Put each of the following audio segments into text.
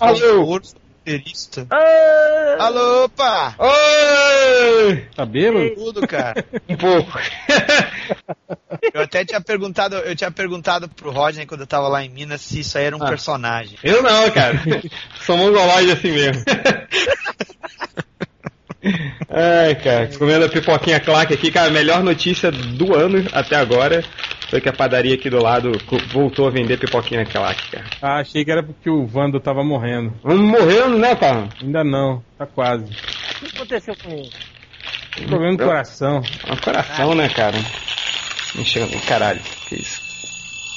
Alô! Roteirista. Ah, Alô, opa! Oi! Tá bêbado? Tudo, cara. Um pouco. Eu até tinha perguntado, eu tinha perguntado pro Rodney quando eu tava lá em Minas se isso aí era um Ah. personagem. Eu não, cara. Sou mongolóide assim mesmo. Ai, cara, comendo a pipoquinha claque aqui, cara, melhor notícia do ano até agora foi que a padaria aqui do lado voltou a vender pipoquinha claque, cara. Ah, achei que era porque o Wando tava morrendo. Vamos morrendo, né, cara? Ainda não, tá quase. o que aconteceu com ele? Problema no coração. É um coração, né, cara? Enchendo, caralho, que isso?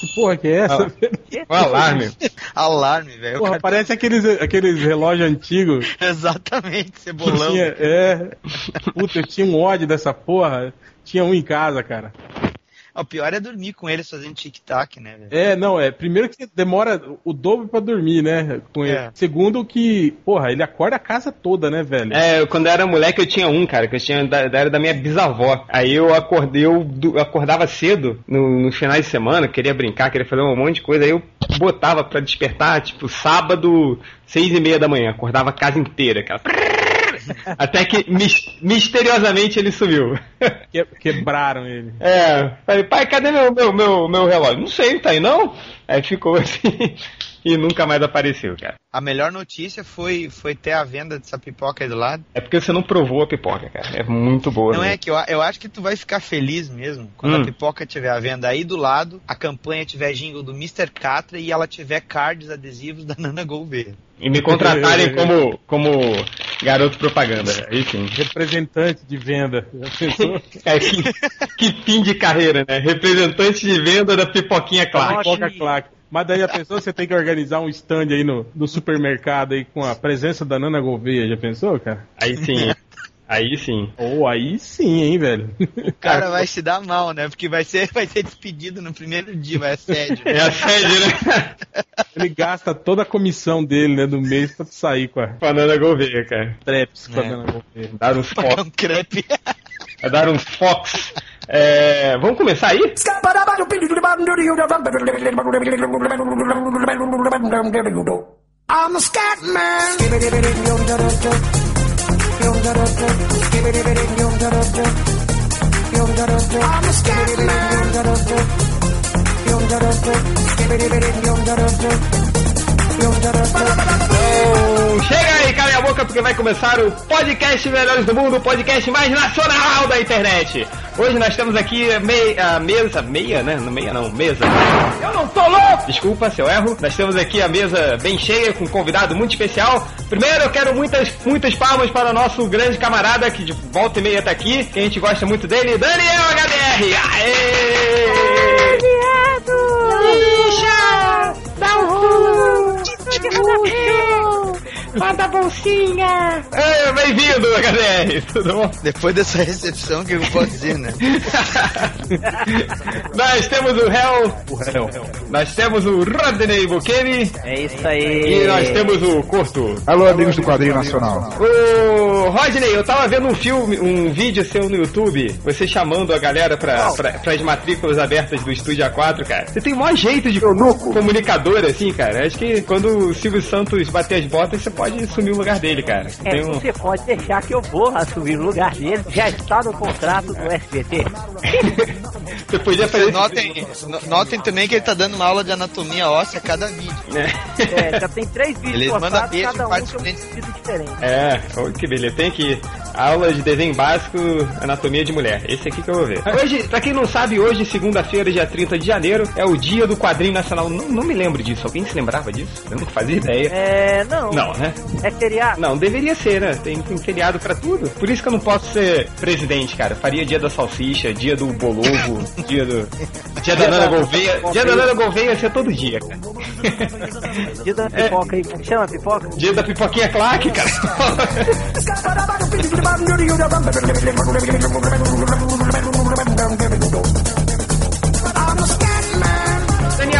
Que porra que é essa? Um alarme. Alarme, velho. Porra, cara- parece aqueles, aqueles relógios antigos. Exatamente, cebolão. Tinha, é. Puta, eu tinha um ódio dessa porra. Tinha um em casa, cara. O pior é dormir com eles fazendo tic-tac, né, velho? É, não, é. Primeiro que você demora o dobro pra dormir, né? Com ele. É. Segundo que, porra, ele acorda a casa toda, né, velho? É, eu, quando eu era moleque eu tinha um, cara, que eu tinha da, da- era da minha bisavó. Aí eu acordei, eu, eu acordava cedo no, no finais de semana, queria brincar, queria fazer um monte de coisa. Aí eu botava pra despertar, tipo, sábado, seis e meia da manhã. Acordava a casa inteira, aquela... Até que mis- misteriosamente ele sumiu. Que- quebraram ele. É, falei, pai, cadê meu, meu, meu, meu relógio? Não sei, tá aí não? Aí ficou assim e nunca mais apareceu, cara. A melhor notícia foi, foi ter a venda dessa pipoca aí do lado. É porque você não provou a pipoca, cara. É muito boa. Não né? é que eu, eu acho que tu vai ficar feliz mesmo quando Hum. a pipoca tiver à venda aí do lado, a campanha tiver jingle do Mr. Catra e ela tiver cards adesivos da Nana Gouveia. E me contratarem como, como garoto propaganda. Aí sim. Representante de venda. Já pensou? É, que, que fim de carreira, né? Representante de venda da pipoquinha clássica. Coca claque. Mas daí a pessoa você tem que organizar um stand aí no, no supermercado aí com a presença da Nana Gouveia. Já pensou, cara? Aí sim. Aí sim. Ou aí sim, hein, velho? O cara vai se dar mal, né? Porque vai ser, vai ser despedido no primeiro dia, vai assédio. É assédio, né? Ele gasta toda a comissão dele, né, do mês pra sair com a Com a Nana Gouveia, cara. Traps com a É. Nana Gouveia. Dar uns Pagar fox. um crepe. É dar uns fox. É, vamos começar aí? I'm a scat man. I'm a scat Então, chega aí, cala a boca, porque vai começar o podcast Melhores do Mundo, o podcast mais nacional da internet. Hoje nós temos aqui mei- a mesa, meia, né? Não meia não, mesa. Eu não tô louco! Desculpa se eu erro. Nós temos aqui a mesa bem cheia, com um convidado muito especial. Primeiro eu quero muitas, muitas palmas para o nosso grande camarada, que de volta e meia tá aqui, que a gente gosta muito dele, Daniel HDR! Aê! Dá um pulo! 不是 Manda a bolsinha! É, Bem-vindo, HDR! Tudo bom? Depois dessa recepção, o que eu posso dizer, né? nós temos o Hell, O réu. nós temos o Rodney Bukemi É isso e aí! nós temos o Corto. Alô, amigos do Quadrinho Nacional. Ô, Rodney, eu tava vendo um filme, um vídeo seu no YouTube, você chamando a galera pra, pra, pras matrículas abertas do Estúdio A4, cara. Você tem o maior jeito de comunicador, assim, cara. Acho que quando o Silvio Santos bater as botas, você pode assumir o lugar dele, cara. Você É, tem um... você pode deixar que eu vou assumir o lugar dele. Já está no contrato do SBT. Você podia fazer notem, no- notem também que ele tá dando uma aula de anatomia óssea a cada vídeo. né? É, já tem três vídeos mandam postados, beijo cada um com um sentido diferente. É, oh, que beleza. Tem que aula de desenho básico, anatomia de mulher. Esse aqui que eu vou ver. Hoje, pra quem não sabe, hoje, segunda-feira, dia 30 de janeiro, é o dia do quadrinho nacional. Não, não me lembro disso. Alguém se lembrava disso? Eu não fazia ideia. É, não. Não, né? É feriado. Não, deveria ser, né? Tem, tem feriado pra tudo. Por isso que eu não posso ser presidente, cara. Faria dia da salsicha, dia do bolovo, dia do. Dia da Nana Gouveia. Dia da Nana Gouveia ia ser todo dia, cara. Dia da pipoca aí. Chama a pipoca? Dia da pipoquinha claque, cara. I'm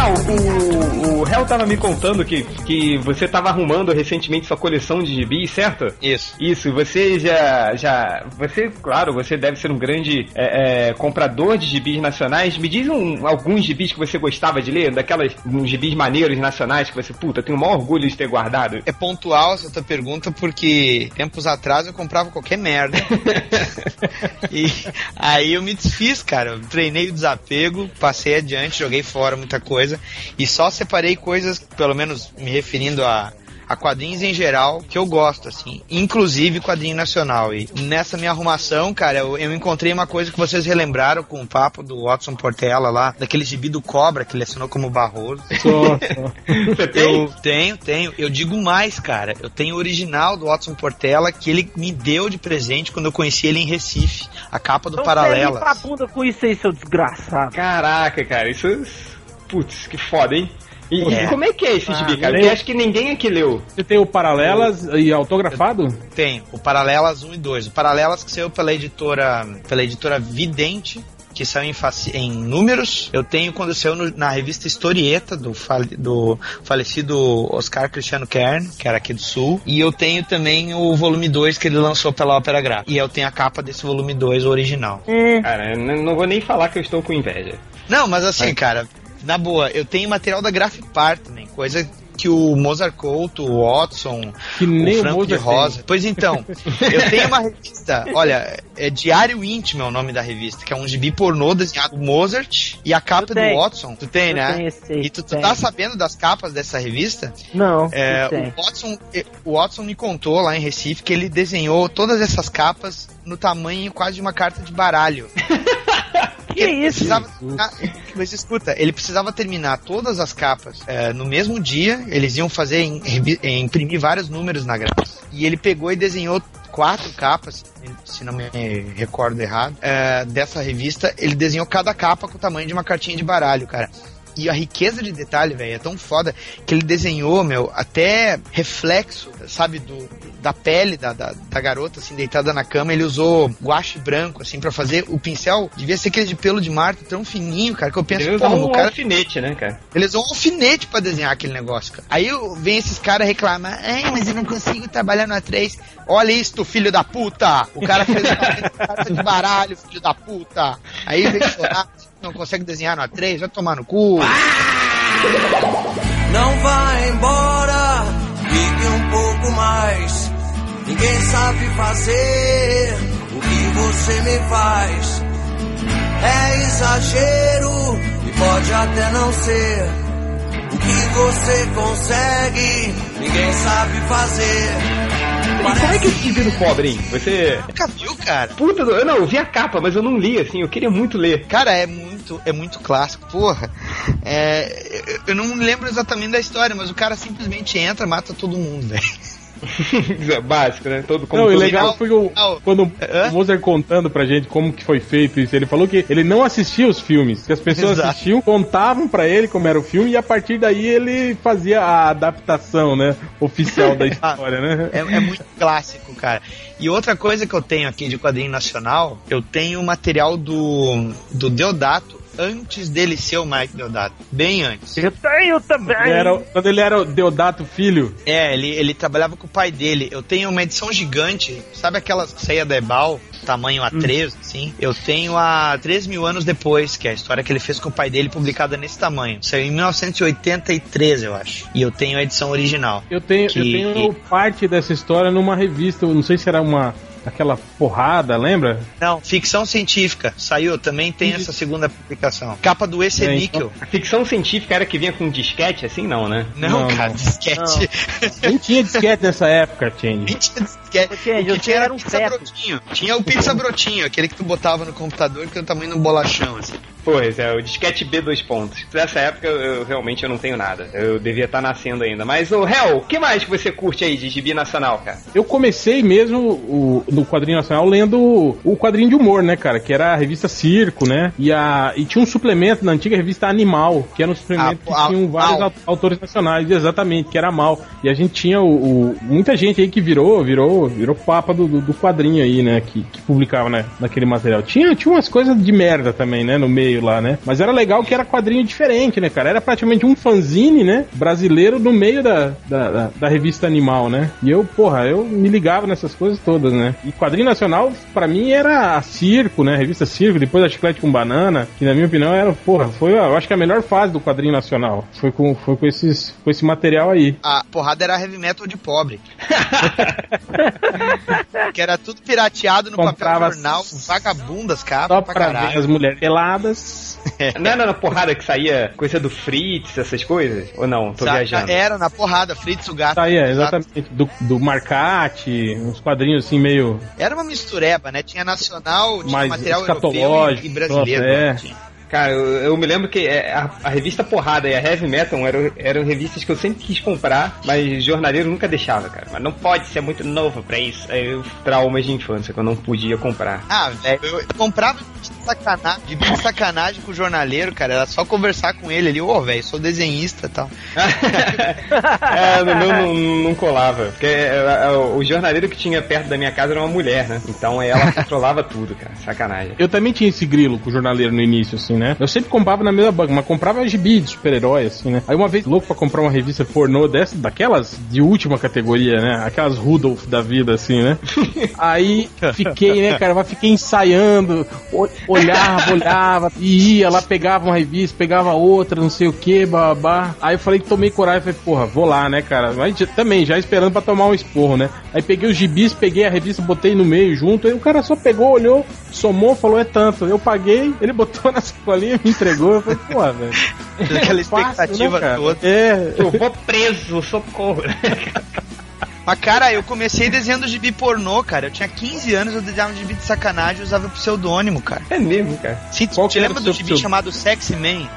o, o Hel tava me contando que, que você tava arrumando recentemente sua coleção de gibis, certo? Isso. Isso, você já, já. Você, claro, você deve ser um grande é, é, comprador de gibis nacionais. Me diz um, alguns gibis que você gostava de ler, daquelas uns gibis maneiros nacionais que você, puta, tem o maior orgulho de ter guardado. É pontual essa tua pergunta porque tempos atrás eu comprava qualquer merda. e aí eu me desfiz, cara. Eu treinei o desapego, passei adiante, joguei fora muita coisa e só separei coisas, pelo menos me referindo a a quadrinhos em geral que eu gosto, assim, inclusive quadrinho nacional. E nessa minha arrumação, cara, eu, eu encontrei uma coisa que vocês relembraram com o papo do Watson Portela lá, daquele gibi do Cobra que ele assinou como Barroso. Só, só. Você tem? Eu tenho, tenho. Eu digo mais, cara. Eu tenho o original do Watson Portela que ele me deu de presente quando eu conheci ele em Recife. A capa do Então você Paralela. limpa a bunda com isso aí, seu desgraçado. Caraca, cara, isso. Putz, que foda, hein? E, e É. como é que é esse gibi, cara? Porque acho que ninguém aqui leu. Você tem o Paralelas e autografado? Tem o Paralelas 1 e 2. O Paralelas que saiu pela editora, pela editora Vidente, que saiu em, em números. Eu tenho quando saiu no- na revista Historieta do, fale- do falecido Oscar Cristiano Kern, que era aqui do Sul. E eu tenho também o volume 2 que ele lançou pela Ópera Gráfica. E eu tenho a capa desse volume 2 original. Cara, eu não vou nem falar que eu estou com inveja. Não, mas assim, cara, na boa, eu tenho material da Graphic Par também, coisa que o Mozart Couto, o Watson, Que nem o o Franco de Mozart Rosa. Pois então, eu tenho uma revista, olha, é Diário Íntimo é o nome da revista, que é um gibi pornô desenhado por Mozart e a capa do. Watson. Tu tem, Eu né? tenho E tu, tu tá sabendo das capas dessa revista? Não, É, não tem. o, Watson, eh, o Watson me contou lá em Recife que ele desenhou todas essas capas no tamanho quase de uma carta de baralho. Que Ele isso? precisava mas escuta, ele precisava terminar todas as capas eh, no mesmo dia. Eles iam fazer em- eh, imprimir vários números na grapa. E ele pegou e desenhou quatro capas, se não me recordo errado, eh, dessa revista. Ele desenhou cada capa com o tamanho de uma cartinha de baralho, cara. E a riqueza de detalhe, velho, é tão foda que ele desenhou, meu, até reflexo, sabe, do, da pele da, da, da garota, assim, deitada na cama. Ele usou guache branco, assim, pra fazer. O pincel devia ser aquele de pelo de Marta, tão fininho, cara, que eu penso, Ele porra, usou o um cara alfinete, né, cara? ele usou um alfinete pra desenhar aquele negócio, cara. Aí vem esses caras reclamar, Ai, mas eu não consigo trabalhar no A3. Olha isso, filho da puta! O cara fez uma carta de baralho, filho da puta! Aí vem chorar, não consegue desenhar no A3, vai tomar no cu. Não vá embora, fique um pouco mais. Ninguém sabe fazer o que você me faz. É exagero e pode até não ser. O que você consegue, ninguém sabe fazer. E como é que é esse gibi do Cobra, hein? Você. Nunca viu, cara? Puta, do- eu não, eu vi a capa, mas eu não li, assim, eu queria muito ler. Cara, é muito, é muito clássico, porra. É, eu- não lembro exatamente da história, mas o cara simplesmente entra, mata todo mundo, velho. Básico, né? Todo como Não, e todo- legal foi o, quando Hã? o Mozart contando pra gente como que foi feito isso. Ele falou que ele não assistia os filmes, que as pessoas Exato. assistiam, contavam pra ele como era o filme e a partir daí ele fazia a adaptação, né, oficial da história, né? É, é muito clássico, cara. E outra coisa que eu tenho aqui de quadrinho nacional, eu tenho o material do, do Deodato antes dele ser o Mike Deodato. Bem antes. Eu tenho também. Ele era- quando ele era o Deodato filho, É, ele, ele trabalhava com o pai dele. Eu tenho uma edição gigante, sabe aquelas que saía da Ebal, tamanho A3, assim? Eu tenho a 3 mil anos depois, que é a história que ele fez com o pai dele, publicada nesse tamanho. Saiu em 1983, eu acho. E eu tenho a edição original. eu tenho, Que- eu tenho parte dessa história numa revista, eu não sei se era uma aquela porrada, lembra? Não, ficção científica. Saiu, também tem essa segunda publicação. Capa do EC É, Níquel. A ficção científica era que vinha com disquete, assim, não, né? Não, Não, cara, não. disquete. Nem tinha disquete nessa época, Change. Nem tinha disquete. Ô, Change, O que tinha era um pizza feto. brotinho. Tinha o pizza brotinho, aquele que tu botava no computador que tem o tamanho de um bolachão, assim. Pois é, o disquete B dois pontos. Nessa época eu, eu realmente eu não tenho nada. Eu devia estar nascendo ainda. Mas, o Hel, o que mais que você curte aí de gibi nacional, cara? Eu comecei mesmo o, no quadrinho nacional lendo o quadrinho de humor, né, cara? Que era a revista Circo, né? E, a, e tinha um suplemento na antiga revista Animal, que era um suplemento Ah, que ah, tinham vários au- autores nacionais, exatamente, que era mal. E a gente tinha o, o- muita gente aí que virou, virou, virou papa do, do, do quadrinho aí, né? Que, que publicava né, naquele material. Tinha, tinha umas coisas de merda também, né? No meio meio lá, né? Mas era legal que era quadrinho diferente, né, cara? Era praticamente um fanzine, né? Brasileiro no meio da, da, da, da revista Animal, né? E eu, porra, eu me ligava nessas coisas todas, né? E quadrinho nacional, pra mim, era a Circo, né? A revista Circo, depois a Chiclete com Banana, que na minha opinião era, porra, foi, eu acho que a melhor fase do quadrinho nacional. Foi com, foi com, esses, com esse material aí. A porrada era heavy metal de pobre. que era tudo pirateado no Comprava papel jornal, vagabundas, capas Só pra pra ver as mulheres peladas. Não era na porrada que saía coisa do Fritz, essas coisas? Ou não? Tô Sa- viajando. Era na porrada, Fritz o gato. Tá aí, é, Exato. exatamente. Do, do Marcati, uns quadrinhos assim meio. Era uma mistureba, né? Tinha nacional, tinha Mais material europeu e, escatológico, e brasileiro. é. né? Tinha. Cara, eu, eu me lembro que é, a, a revista Porrada e a Heavy Metal eram, eram revistas que eu sempre quis comprar, mas jornaleiro nunca deixava, cara. Mas não pode ser muito novo pra isso. Aí eu traumas de infância que eu não podia comprar. Ah, velho, eu comprava sacanagem, de bem sacanagem com o jornaleiro, cara. Era só conversar com ele ali, ô, velho, sou desenhista e tal. é, no meu não, não colava. Porque é, é, o jornaleiro que tinha perto da minha casa era uma mulher, né? Então ela controlava tudo, cara. Sacanagem. Eu também tinha esse grilo com o jornaleiro no início, assim, né? Eu sempre comprava na mesma banca, mas comprava gibi de super-herói, assim, né? Aí uma vez, louco pra comprar uma revista pornô dessa, daquelas de última categoria, né? Aquelas Rudolph da vida, assim, né? Aí fiquei, né, cara? Mas fiquei ensaiando, olhava, olhava, e ia lá, pegava uma revista, pegava outra, não sei o que, babá. Aí eu falei que tomei coragem, falei, porra, vou lá, né, cara? Mas também, já esperando pra tomar um esporro, né? Aí peguei os gibis, peguei a revista, botei no meio junto, aí o cara só pegou, olhou, somou, falou, é tanto. Eu paguei, ele botou na sacolinha, me entregou, eu falei, porra, velho. Aquela Fácil, expectativa né, cara? toda. É, Eu vou preso, socorro. Mas, cara, eu comecei desenhando gibi pornô, cara. Eu tinha 15 anos, eu desenhava gibi de sacanagem e usava o pseudônimo, cara. É mesmo, cara. Sim, Qual te lembra do gibi chamado Sexy Man?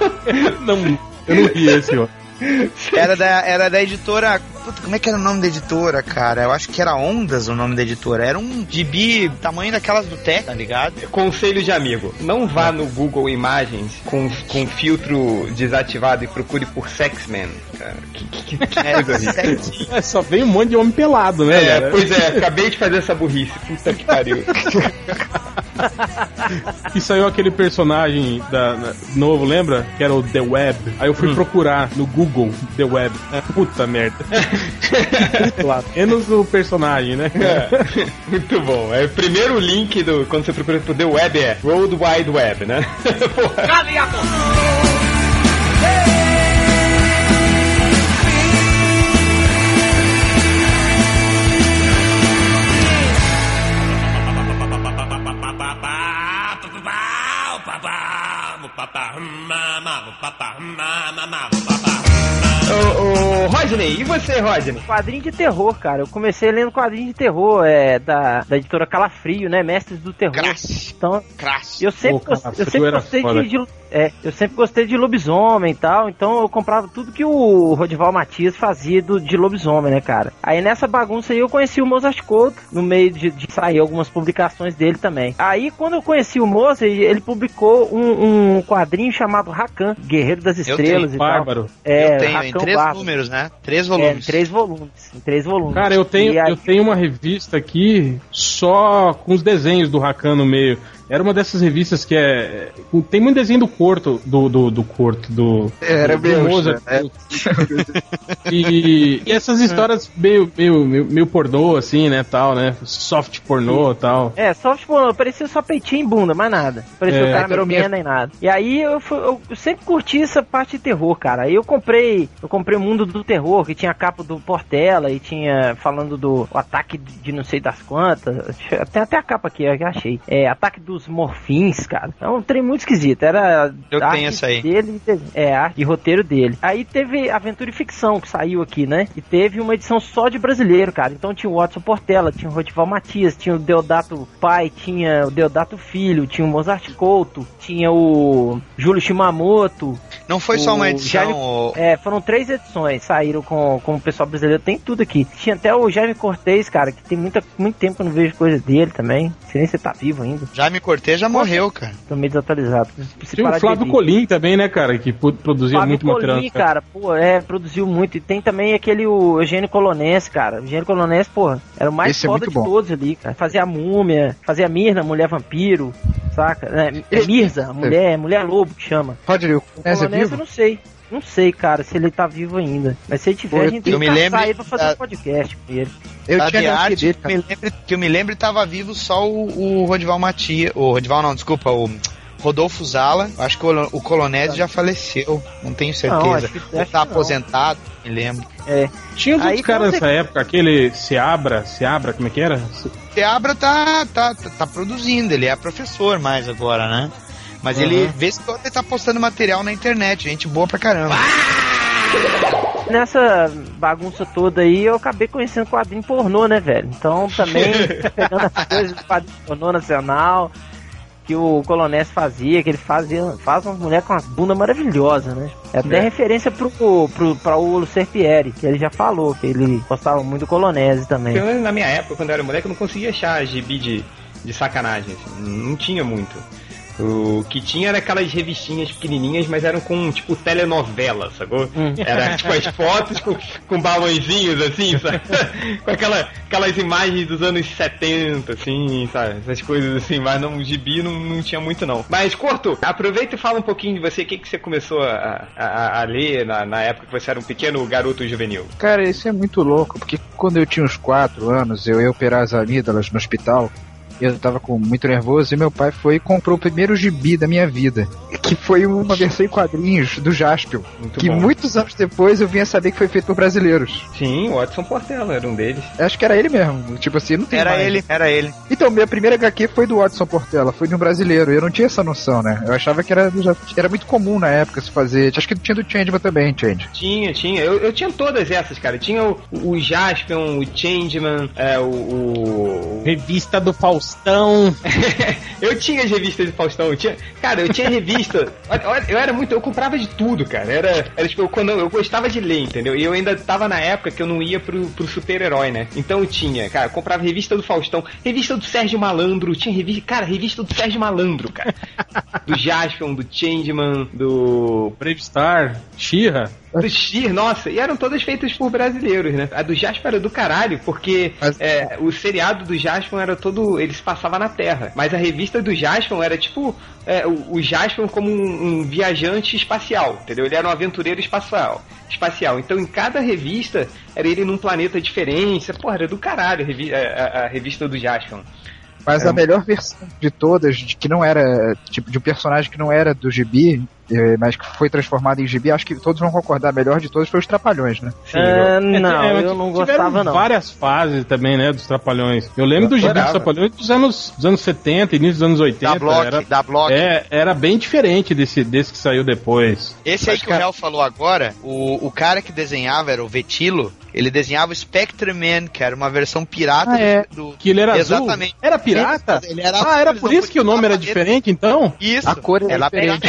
não, eu não vi esse, ó. Era da, era da editora. Puta, como é que era o nome da editora, cara? Eu acho que era Ondas o nome da editora. Era um gibi tamanho daquelas do Tech, tá ligado? Conselho de amigo: não vá no Google Imagens com, com filtro desativado e procure por Sexman. Cara, que, que, que É. É, só vem um monte de homem pelado, né, É, cara? pois é, acabei de fazer essa burrice. Puta que pariu. E saiu aquele personagem da, da- novo, lembra? Que era o The Web. Aí eu fui procurar no Google The Web. Puta merda. Lá, Menos o personagem, né? É, muito bom. É, o primeiro link do quando você procura por The Web é World Wide Web, né? Porra. Ô, ô, Rodney, e você, Rodney? Quadrinho de terror, cara. Eu comecei lendo quadrinho de terror é, da, da editora Calafrio, né? Mestres do Terror. Crasse. Então, Crasse. eu sempre, Pô, eu sempre gostei de, de- é, eu sempre gostei de lobisomem e tal, então eu comprava tudo que o Rodival Matias fazia do, de lobisomem, né, cara? Aí nessa bagunça aí eu conheci o Mozart Couto, no meio de, de sair algumas publicações dele também. Aí quando eu conheci o Mozart, ele publicou um, um quadrinho chamado Rakan, Guerreiro das Eu Estrelas e tal. Bárbaro. É, eu tenho em Rakan três Bárbaro. números, né? Três É, em volumes. três volumes. Em três volumes. Cara, eu tenho, E aí- eu tenho uma revista aqui só com os desenhos do Rakan no meio. Era uma dessas revistas que é. é, Tem muito desenho do Corto, do. do, do Corto, do. Era do Mozart. né? E, e essas histórias meio, meio, meio, meio pornô, assim, né? Tal, né? Soft pornô tal. É, só tipo, parecia só peitinho e bunda, mais nada. Parecia É. o cara Era me nem nada. E aí eu, fui- eu, sempre curti essa parte de terror, cara. Aí eu comprei, eu comprei o Mundo do Terror, que tinha a capa do Portela e tinha falando do o ataque de, não sei das quantas. Tem até a capa aqui, eu já achei. É, ataque dos morfins, cara. É um trem muito esquisito. Era Eu a tenho arte essa aí. Dele, é, arte e roteiro dele. Aí teve Aventura e Ficção, que saiu aqui, né? E teve uma edição só de brasileiro, cara. Então tinha o Watson Portela, tinha o Rodival Matias, tinha o Deodato pai, tinha o Deodato filho, tinha o Mozart Couto, tinha o Júlio Shimamoto. Não foi só uma edição. Jaime- o- É, foram três edições, saíram com, com o pessoal brasileiro, tem tudo aqui. Tinha até o Jaime Cortez, cara, que tem muita, muito tempo que eu não vejo coisa dele também. Não sei nem se tá vivo ainda, Jaime Cortez já morreu, cara. tô meio desatualizado. Se Tinha parar o Flávio. Colim também, né, cara? Que produzia Fábio muito material. Colim, cara, pô, é, produziu muito. E tem também aquele o Eugênio Colonense, cara. O Eugênio Colonense, porra, era o mais Esse é foda muito de bom. todos ali, cara. Fazia a múmia, fazia a Mirna, mulher vampiro. saca? É, é Mirza, a mulher, mulher lobo que chama. Roger, o Colonese é eu não sei. Não sei, cara, se ele tá vivo ainda. Mas se ele tiver, Pô, a gente tem que lembro ele pra fazer um podcast com ele. Eu da tinha The a Art, dele, que, me lembre, que eu me lembre tava vivo só o, o Rodival Matias. O Rodival não, desculpa, o Rodolfo Zala. Acho que o, o Colonese já faleceu, não tenho certeza. Não, acho que- Ou tá aposentado, me lembro. É. Tinha outros caras tem- nessa época, aquele Seabra, Seabra, como é que era? Seabra tá, tá, tá, tá produzindo, ele é professor mais agora, né? Mas ele, vez que ele tá postando material na internet, gente boa pra caramba. Nessa bagunça toda aí, eu acabei conhecendo quadrinho pornô, né, velho? Então também pegando as coisas do quadrinho pornô nacional que o Colonés fazia, que ele fazia, faz umas mulheres com umas bundas maravilhosas, né? É até É. referência pro, pro, pra o Serpieri, que ele já falou, que ele gostava muito do Colonese também. Pelo menos na minha época, quando eu era moleque, eu não conseguia achar gibi de, de sacanagem. assim. Não tinha muito. O que tinha era aquelas revistinhas pequenininhas, mas eram com, tipo, telenovela, sacou? Hum. Era, tipo, as fotos com, com balãozinhos, assim, sabe? com aquela, aquelas imagens dos anos 70, assim, sabe? Essas coisas assim, mas não, gibi não, não tinha muito, não. Mas, Corto, aproveita e fala um pouquinho de você. O que, que você começou a, a, a ler na, na época que você era um pequeno garoto juvenil? Cara, isso é muito louco, porque quando eu tinha uns 4 anos, eu ia operar as amígdalas no hospital, eu tava com muito nervoso e meu pai foi e comprou o primeiro gibi da minha vida, que foi uma versão em quadrinhos do Jaspion, Muito que bom. muitos anos depois eu vinha saber que foi feito por brasileiros. Sim, o Watson Portela era um deles. Acho que era ele mesmo, tipo assim, não tem Era mais. ele, era ele. Então, minha primeira HQ foi do Watson Portela, foi de um brasileiro, e eu não tinha essa noção, né? Eu achava que era, já- era muito comum na época se fazer, acho que tinha do Changeman também, Change. Tinha, tinha. Eu, eu tinha todas essas, cara. Tinha o, o Jaspion, o Changeman, é, o, o- Revista do Faustão. eu tinha as revistas de Faustão. Eu tinha, cara, eu tinha revista. Eu era muito. Eu comprava de tudo, cara. Era, era tipo, eu, quando eu, gostava de ler, entendeu? E eu ainda tava na época que eu não ia pro, pro super-herói, né? Então eu tinha, cara, eu comprava revista do Faustão, revista do Sérgio Malandro. Tinha revista, cara, revista do Sérgio Malandro, cara. Do Jaspion, do Changeman, do Brave Star. Do Sheer, nossa, e eram todas feitas por brasileiros, né? A do Jasper era do caralho, porque Mas- é, o seriado do Jasper era todo. Ele se passava na Terra. Mas a revista do Jasper era tipo é, o, o Jasper como um, um viajante espacial, entendeu? Ele era um aventureiro espacial. Espacial. Então em cada revista era ele num planeta diferente. Porra, era do caralho a, revi- a- a- revista do Jasper. Mas É. a melhor versão de todas, de que não era, tipo, de um personagem que não era do gibi, mas que foi transformado em gibi, acho que todos vão concordar, melhor de todas foi os Trapalhões, né? Sim, eu- não, É, mas eu não tiveram gostava não. várias fases também, né, dos Trapalhões. Eu lembro Eu do gibi dos. Trapalhões dos anos, dos anos 70, início dos anos 80. Da Block, era, da Block. é, era bem diferente desse, desse que saiu depois. Esse aí Mas, que o cara- Hel falou agora, o, o cara que desenhava era o Vetilo, ele desenhava o Spectre Man, que era uma versão pirata Ah, é. do, do- Que ele era Exatamente. azul. Era pirata? Ele era ah, era por isso que o nome era diferente, então? Isso. A cor era ela diferente.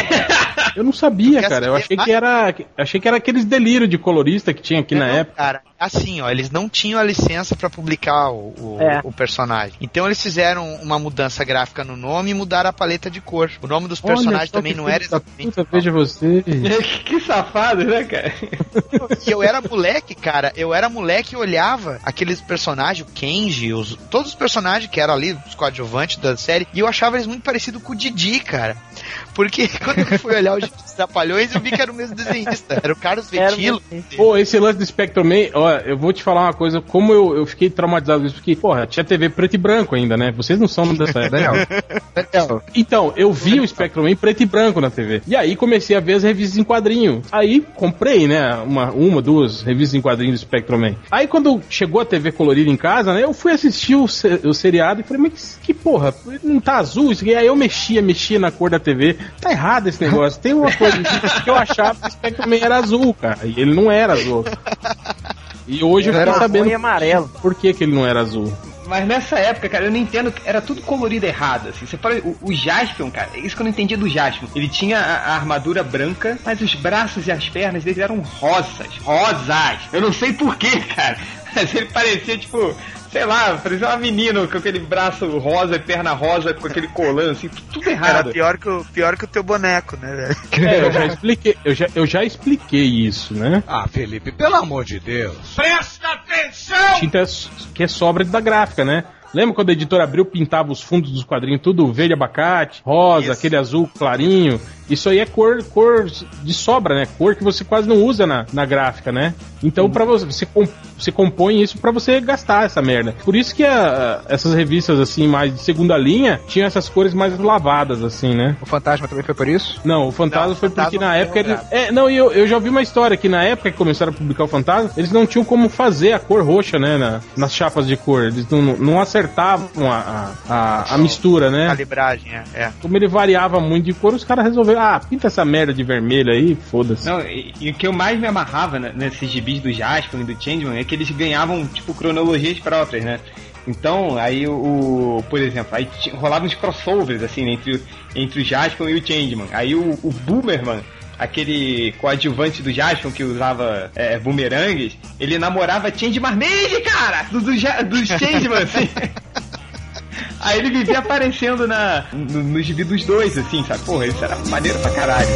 Eu não sabia, Porque cara. Eu achei que era. Achei que era aqueles delírios de colorista que tinha aqui na Não, época. Cara, assim, ó, eles não tinham a licença pra publicar o, o, É. o personagem. Então eles fizeram uma mudança gráfica no nome e mudaram a paleta de cor. O nome dos personagens Olha também não era exatamente. Puta, veja você. que safado, né, cara? E eu era moleque, cara. Eu era moleque e olhava aqueles personagens, o Kenji, os, todos os personagens que eram ali, os coadjuvantes da série, e eu achava eles muito parecidos com o Didi, cara. Porque quando eu fui olhar os Trapalhões, eu vi que era o mesmo desenhista. Era o Carlos Vetilo. mesmo. Pô, esse lance do Spectrum Man, ó, eu vou te falar uma coisa, como eu, eu fiquei traumatizado com isso, porque, porra, tinha TV preto e branco ainda, né? Vocês não são dessa época. Daniel, Daniel, Então, eu vi o Spectrum Man preto e branco na TV. E aí comecei a ver as revistas em quadrinho. Aí comprei, né, uma, uma duas revistas em quadrinho do Spectrum Man. Aí quando chegou a TV colorida em casa, né, eu fui assistir o, o seriado e falei, mas que porra, não tá azul isso aqui? Aí eu mexia, mexia na cor da TV. Tá errado esse negócio. Tem uma coisa que eu achava que o Spectrum Man era azul, cara. E ele não era azul. E hoje eu Era fiquei sabendo amarelo. por que, que ele não era azul. Mas nessa época, cara, eu não entendo. Era tudo colorido errado, assim. Você pode, o, o Jaspion, cara, é isso que eu não entendia do Jaspion. Ele tinha a, a armadura branca, mas os braços e as pernas dele eram rosas. Rosas! Eu não sei porquê, cara. Mas ele parecia, tipo, sei lá, parecia uma menina com aquele braço rosa e perna rosa, com aquele colã, assim, tu- tudo Era errado. pior que, o, pior que o teu boneco, né, velho? É, eu já expliquei, eu já, eu já expliquei isso, né? Ah, Felipe, pelo amor de Deus. tinta que é sobra da gráfica, né? Lembra quando a editora abriu, pintava os fundos dos quadrinhos tudo verde abacate, rosa, Isso. aquele azul clarinho? Isso aí é cor, cor de sobra, né? Cor que você quase não usa na, na gráfica, né? Então, para você, você, com- você compõe isso pra você gastar essa merda. Por isso que a- a- essas revistas, assim, mais de segunda linha, tinham essas cores mais lavadas, assim, né? O Fantasma também foi por isso? Não, o Fantasma Não, o foi Fantasma porque na época logrado. É, não, e eu, eu já ouvi uma história que na época que começaram a publicar o Fantasma, eles não tinham como fazer a cor roxa, né? na- nas chapas de cor. Eles não, não acertavam a, a, a, a mistura, né? Calibragem, é. é. Como ele variava muito de cor, os caras resolveram, ah, pinta essa merda de vermelho aí, foda-se. Não, e, e o que eu mais me amarrava né, nesses gibis do Jaspion e do Changeman é que eles ganhavam, tipo, cronologias próprias, né? Então, aí o, por exemplo, aí rolavam uns crossovers, assim, né, entre, o- entre o Jaspion e o Changeman. Aí o, o Boomerman, aquele coadjuvante do Jaspion que usava é, bumerangues, ele namorava Changeman Maid, cara! Do, do, do Changeman, assim. Aí ele vivia aparecendo na, no, no gibi dos dois, assim, sabe? Porra, isso era maneiro pra caralho.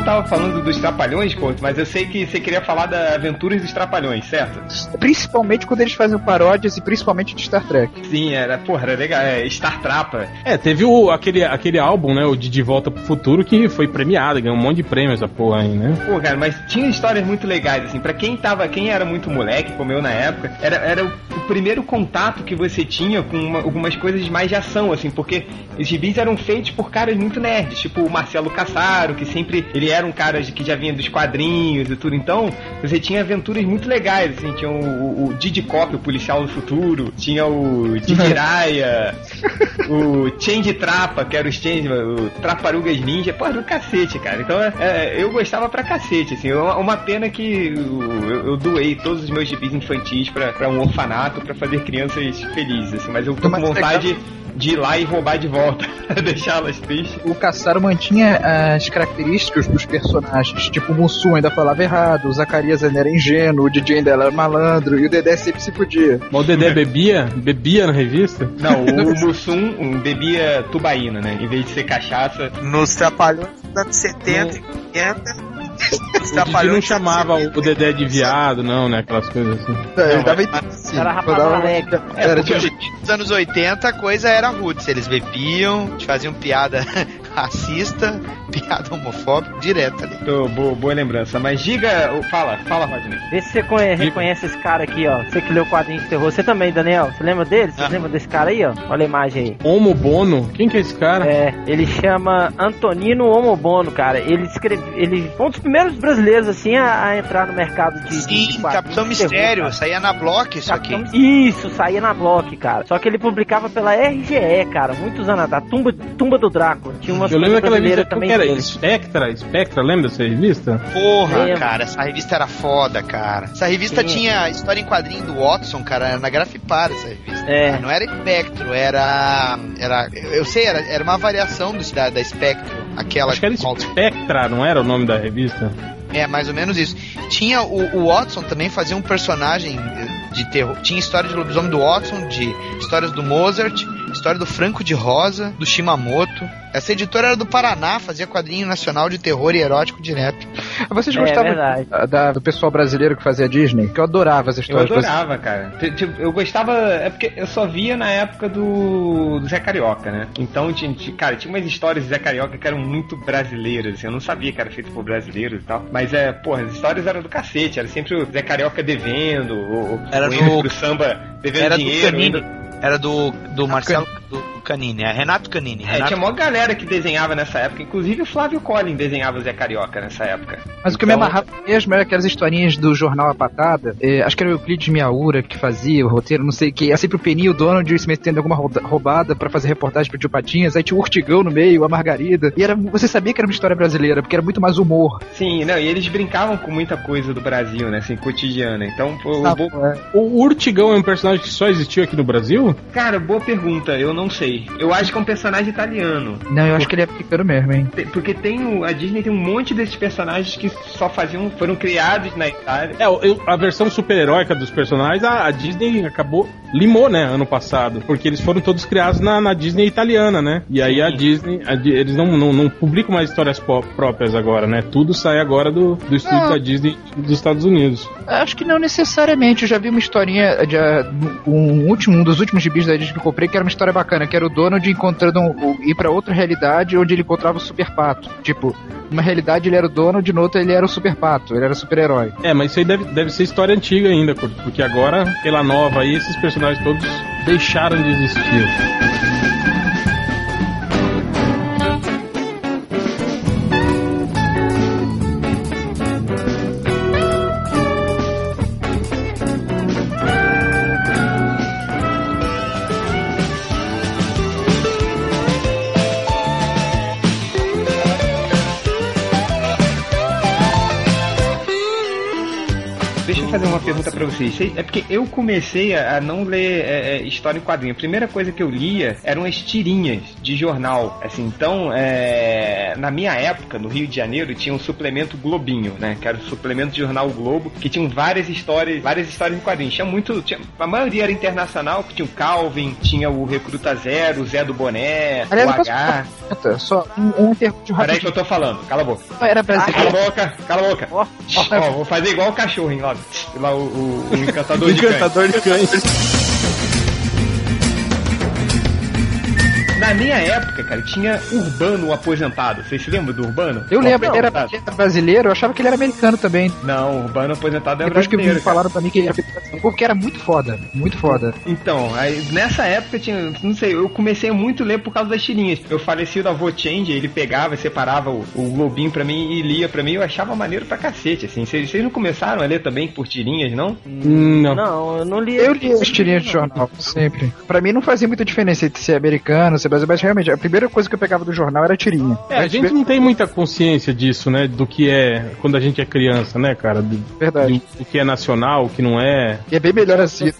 O Conto tava falando dos Trapalhões, Conto, mas eu sei que você queria falar da Aventuras dos Trapalhões, certo? Principalmente quando eles fazem paródias e principalmente de Star Trek. Sim, era, porra, era legal, é Star Trapa. É, teve o, aquele, aquele álbum, né, o de De Volta pro Futuro, que foi premiado, ganhou um monte de prêmio essa porra aí, né? Pô, cara, mas tinha histórias muito legais, assim, pra quem tava, quem era muito moleque, como eu na época, era, era o, o primeiro contato que você tinha com uma- algumas coisas mais de ação, assim, porque os gibis eram feitos por caras muito nerds, tipo o Marcelo Cassaro, que sempre, ele era um cara de- que já vinha dos quadrinhos e tudo, então, você tinha aventuras muito legais, assim, tinha o, o, o Didi Cop, o policial do futuro, tinha o Didiraia, o Change Trapa, que era o Change, o Traparugas Ninja, porra, do cacete, cara. Então é, é, eu gostava pra cacete, assim. Uma, uma pena que eu, eu- doei todos os meus gibis infantis pra, pra um orfanato pra fazer crianças felizes, assim. Mas eu tô com vontade de ir lá e roubar de volta, deixá-las tristes. O Caçaro mantinha as características dos personagens. Tipo, o Mussum ainda falava errado, o Zacarias ainda era ingênuo, o DJ ainda era malandro e o Dedé sempre se podia. Mas o Dedé bebia? Bebia na revista? Não, o Mussum um, bebia tubaína, né? Em vez de ser cachaça. Nos Trapalhões dos anos 70 e 80. O Didi não chamava o Dedé de viado, não, né? Aquelas coisas assim. ele dava mas- Era rapadura alegre. Era tipo, nos anos 80 a coisa era roots. Eles bebiam, faziam piada racista, piada homofóbica, direto ali. Tô, boa, boa lembrança. Mas diga. Fala, fala, Rodney. Vê se você conhe- reconhece esse cara aqui, ó. Você que leu quadrinhos de terror. Você também, Daniel. Você lembra dele? Você Ah. lembra desse cara aí, ó? Olha a imagem aí. Homo Bono? Quem que é esse cara? É, ele chama Antonino Homobono, cara. Ele escreve, ele foi um dos primeiros brasileiros assim a, a entrar no mercado de, Sim, Capitão de terror, Mistério, cara. saía na Block isso aqui. Capitão- Isso, saía na Block, cara. Só que ele publicava pela RGE, cara, muitos anos atrás. Tumba, Tumba do Drácula. Tinha umas Eu lembro coisas daquela qual também que era? Spectra? Spectra, lembra dessa revista? Porra, cara, essa revista era foda, cara. Essa revista Sim. tinha história em quadrinho do Watson, cara, era na Grafipar essa revista. É. Não era Spectro, era. era eu sei, era, era uma variação do, da, da Spectro. Aquela Acho que era Spectra, não era o nome da revista? É, mais ou menos isso. Tinha o, o Watson também fazia um personagem eh, de terror. Tinha história de lobisomem do Watson, de histórias do Mozart, história do Franco de Rosa, do Shimamoto. Essa editora era do Paraná, fazia quadrinho nacional de terror e erótico direto. Vocês É, gostavam verdade. da- da- do pessoal brasileiro que fazia Disney? Que eu adorava as Eu histórias brasileiras. adorava, cara. Eu gostava. É porque eu só via na época do, do Zé Carioca, né? Então, cara, tinha umas histórias do Zé Carioca que eram muito brasileiras. assim, Eu não sabia que era feito por brasileiros e tal. Mas é, porra, as histórias eram do cacete. Era sempre o Zé Carioca devendo, ou, Era ou do- pro samba devendo Era do dinheiro. Era do, do Marcelo do Canini, é Renato Canini. É, Renato tinha maior galera que desenhava nessa época. Inclusive o Flávio Collin desenhava o Zé Carioca nessa época. Mas o que me Então, amarrava mesmo era aquelas historinhas do jornal A Patada. eh, acho que era o Euclides Miaura que fazia o roteiro, não sei o que. Era sempre o Peni e o Donald se metendo em alguma roda- roubada pra fazer reportagem pro Tio Patinhas. Aí tinha o Urtigão no meio, a Margarida. E era, você sabia que era uma história brasileira, porque era muito mais humor. Sim, não, e eles brincavam com muita coisa do Brasil, né? Assim, cotidiana. Então, pô, Ah, bo- é. O Urtigão é um personagem que só existiu aqui no Brasil? cara, boa pergunta, eu não sei. Eu acho que é um personagem italiano. Não, eu acho que ele é africano mesmo, hein? Porque tem o, a Disney tem um monte desses personagens que só faziam, foram criados na Itália. É, eu- a versão super-heróica dos personagens, a, a Disney acabou, limou, né, ano passado. Porque eles foram todos criados na, na Disney italiana, né? E aí a Disney, a eles não, não, não publicam mais histórias próprias agora, né? Tudo sai agora do, do estúdio Não. da Disney dos Estados Unidos. Acho que não necessariamente. Eu já vi uma historinha de um último, um dos últimos gibis da Disney que eu comprei, que era uma história bacana, que era o Donald encontrando um, ir pra outra realidade onde ele encontrava o Super Pato. Tipo, numa realidade ele era o Donald, na outra ele era o Super Pato, ele era super-herói. É, mas isso aí deve, deve ser história antiga ainda, porque agora, pela nova aí, esses personagens todos deixaram de existir. É porque eu comecei a a não ler é, é, história em quadrinho. A primeira coisa que eu lia eram as tirinhas de jornal. Assim, então, é, na minha época, no Rio de Janeiro, tinha um suplemento Globinho, né? Que era o suplemento de jornal Globo, que tinham várias histórias, várias histórias em quadrinhos. Tinha muito. tinha- a maioria era internacional, que tinha o Calvin, tinha o Recruta Zero, o Zé do Boné, Aliás, o posso H. Só um, um pergunta Peraí que rápido. eu tô falando, cala a boca. Era Cala a boca, cala a boca. Ó, Ó, vou fazer igual o cachorro, hein, lá, lá o, o, o encantador de cães. Encantador de cães. Na minha época, cara, tinha Urbano aposentado. Vocês se lembram do Urbano? Eu lembro, ele era, ele era brasileiro, eu achava que ele era americano também. Não, Urbano aposentado é Depois que brasileiro. me cara. falaram pra mim que ele era porque era muito foda, muito foda. Então, aí, nessa época tinha, não sei, eu comecei muito a ler por causa das tirinhas. Meu falecido avô Change, ele pegava, separava o, o globinho pra mim e lia pra mim, eu achava maneiro pra cacete, assim. Vocês não começaram a ler também por tirinhas, não? Não. Não, eu não li. Eu li as tirinhas de jornal, sempre. Pra mim não fazia muita diferença entre ser americano, ser brasileiro, mas realmente, a primeira coisa que eu pegava do jornal era tirinha. É, a gente não tem muita consciência disso, né? Do que é quando a gente é criança, né, cara? Do, Verdade. do- do que é nacional, o que não é. E é bem melhor assim.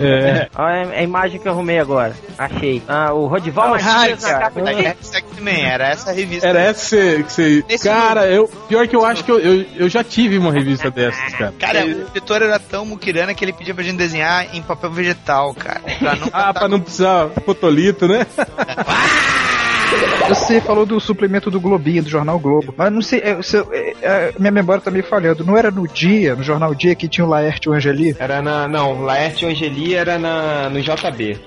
É. Olha a imagem que eu arrumei agora. Achei. Ah, o Rodival Matias na capa Da de... X-Men, era essa a revista. Era essa que você. Esse Cara, eu. Pior que eu acho que eu, eu, eu já tive uma revista dessas, cara. Cara, o editor era tão muquirana que ele pedia pra gente desenhar em papel vegetal, cara. Pra não Ah, pra não precisar fotolito, né? Você falou do suplemento do Globinho, do jornal Globo. Mas não sei, é, é, é, minha memória tá meio falhando. Não era no dia, no jornal Dia, que tinha o Laerte e o Angeli? Era na. Não, Laerte e Angeli era na, no JB.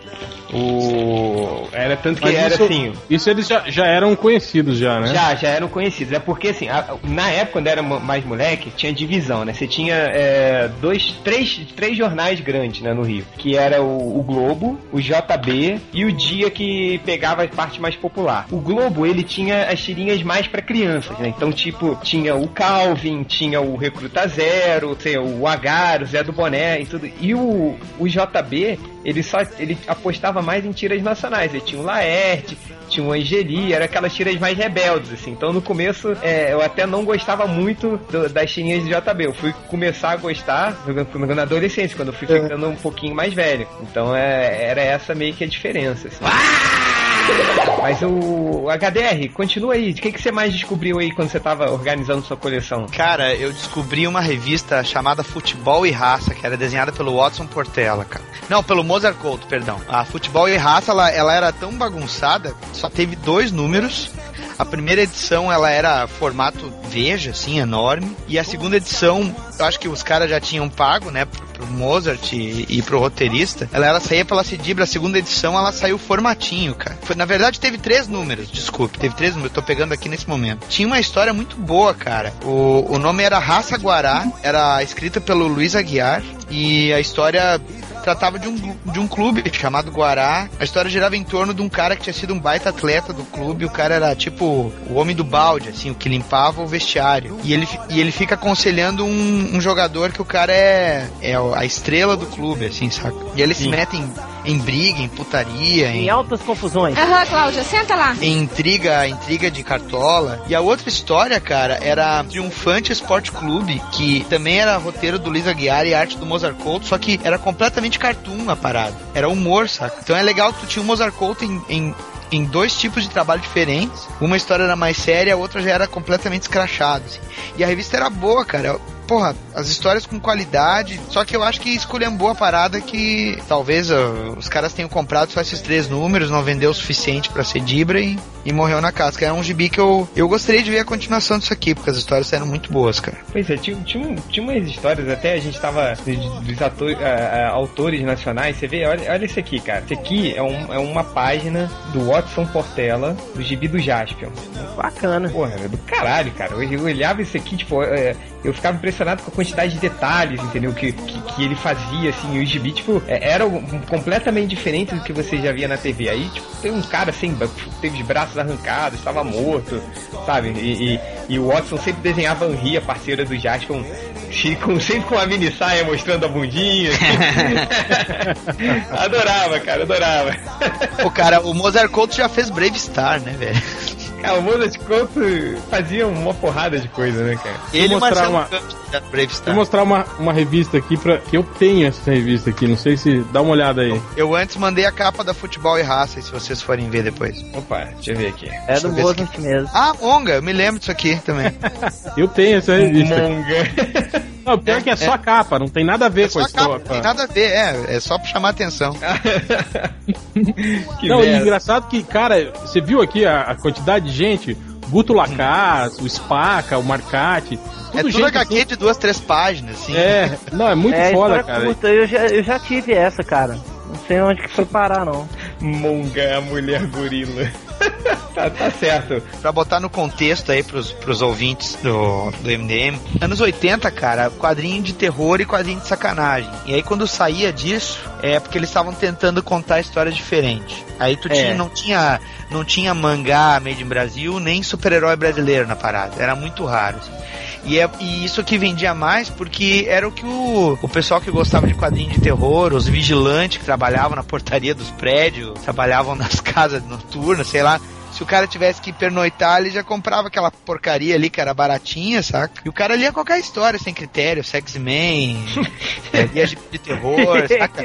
O. Era tanto que Mas era isso, assim. isso eles já, já eram conhecidos já, né? Já, já eram conhecidos. É porque, assim, a- na época, quando era mais moleque, tinha divisão, né? Você tinha é, dois, três, três jornais grandes, né, no Rio. Que era o, o Globo, o JB e o Dia que pegava a parte mais popular. O Globo, ele tinha as tirinhas mais pra crianças, né? Então, tipo, tinha o Calvin, tinha o Recruta Zero, sei, o Agar, o Zé do Boné e tudo. E o, o JB, ele só ele apostava mais em tiras nacionais. Ele tinha o Laerte, tinha o Angeli, era aquelas tiras mais rebeldes, assim. Então no começo é, eu até não gostava muito do- das tirinhas de JB. Eu fui começar a gostar na adolescência, quando eu fui ficando um pouquinho mais velho. Então é, era essa meio que a diferença. assim. Mas o HDR, continua aí. O que, que você mais descobriu aí quando você tava organizando sua coleção? Cara, eu descobri uma revista chamada Futebol e Raça, que era desenhada pelo Watson Portela, cara. Não, pelo Mozart Couto, perdão. A Futebol e Raça, ela, ela era tão bagunçada, só teve dois números. A primeira edição, ela era formato Veja, assim, enorme. E a segunda edição, acho que os caras já tinham pago, né, pro, pro Mozart e, e pro roteirista. Ela, ela saía pela Cidibra, a segunda edição, ela saiu formatinho, cara. Foi, na verdade, teve três números, desculpe, teve três números, tô pegando aqui nesse momento. Tinha uma história muito boa, cara. O, o nome era Raça Guará, era escrita pelo Luiz Aguiar, e a história tratava de um, de um clube chamado Guará. A história girava em torno de um cara que tinha sido um baita atleta do clube. O cara era tipo o homem do balde, assim, o que limpava o vestiário. E ele, e ele fica aconselhando um, um jogador que o cara é, é a estrela do clube, assim, saca? E eles se metem em briga, em putaria, Em em, altas confusões. Aham, Cláudia, senta lá. em intriga, intriga de cartola. E a outra história, cara, era Triunfante Esporte Clube, que também era roteiro do Luiz Aguiar e arte do Mozart Couto, só que era completamente cartoon a parada. Era humor, saca? Então é legal que tu tinha o Mozart Couto em, em em dois tipos de trabalho diferentes. Uma história era mais séria, a outra já era completamente escrachada. Assim. E a revista era boa, cara porra, as histórias com qualidade. Só que eu acho que escolhemos a parada que talvez uh, os caras tenham comprado só esses três números, não vendeu o suficiente para ser Dibra e, e morreu na casca. É um gibi que eu, eu gostaria de ver a continuação disso aqui, porque as histórias eram muito boas, cara. Pois é, tinha, tinha, tinha umas histórias, até a gente tava dos uh, uh, autores nacionais, você vê, olha, olha isso aqui, cara. Isso aqui é, um, é uma página do Watson Portela, do gibi do Jaspion. Bacana. Porra, é do caralho, cara. Eu, eu olhava isso aqui, tipo, é, eu ficava impressionado com a quantidade de detalhes, entendeu? Que, que, que ele fazia, assim, o gibi, tipo, é, era completamente diferente do que você já via na TV. Aí, tipo, tem um cara assim, teve os braços arrancados, estava morto, sabe? E, e, e, o Watson sempre desenhava a a parceira do Jazz, com, com, sempre com uma mini saia mostrando a bundinha. adorava, cara, adorava. o cara, o Mozart Couto já fez Brave Star, né, velho? É, o Mozart Couto fazia uma porrada de coisa, né, cara? Ele mostrar uma... Vou mostrar uma, uma revista aqui para que eu tenho essa revista aqui. Não sei se dá uma olhada aí. Eu antes mandei a capa da Futebol e Raça, se vocês forem ver depois. Opa, deixa eu ver aqui. É do Mozart mesmo. Ah, Monga, eu me lembro disso aqui também. eu tenho essa revista. Monga. Não, pior é, que é, é só a capa, não tem nada a ver é com a história. Não tem nada a ver, é, é só pra chamar atenção. não, e engraçado que, cara, você viu aqui a, a quantidade de gente? Guto Lacaz, o Spaca, o Marcati. Tudo é tudo HQ assim. de duas, três páginas, assim. É, não, é muito é, foda, cara. Curta, eu, já, eu já tive essa, cara. Não sei onde que foi parar, não. Monga, a mulher gorila. tá, tá, certo. Pra botar no contexto aí pros, pros ouvintes do, do MDM, anos 80, cara, quadrinho de terror e quadrinho de sacanagem. E aí quando saía disso, é porque eles estavam tentando contar histórias diferentes. Aí tu é. tinha, não tinha não tinha mangá made in Brasil, nem super-herói brasileiro na parada. Era muito raro. Assim. E, é, e isso que vendia mais porque era o que o, o pessoal que gostava de quadrinho de terror, os vigilantes que trabalhavam na portaria dos prédios, trabalhavam nas casas noturnas, sei lá, se o cara tivesse que pernoitar, ele já comprava aquela porcaria ali que era baratinha, saca? E o cara lia qualquer história, sem critério, Sex Man, é, lia de terror, saca?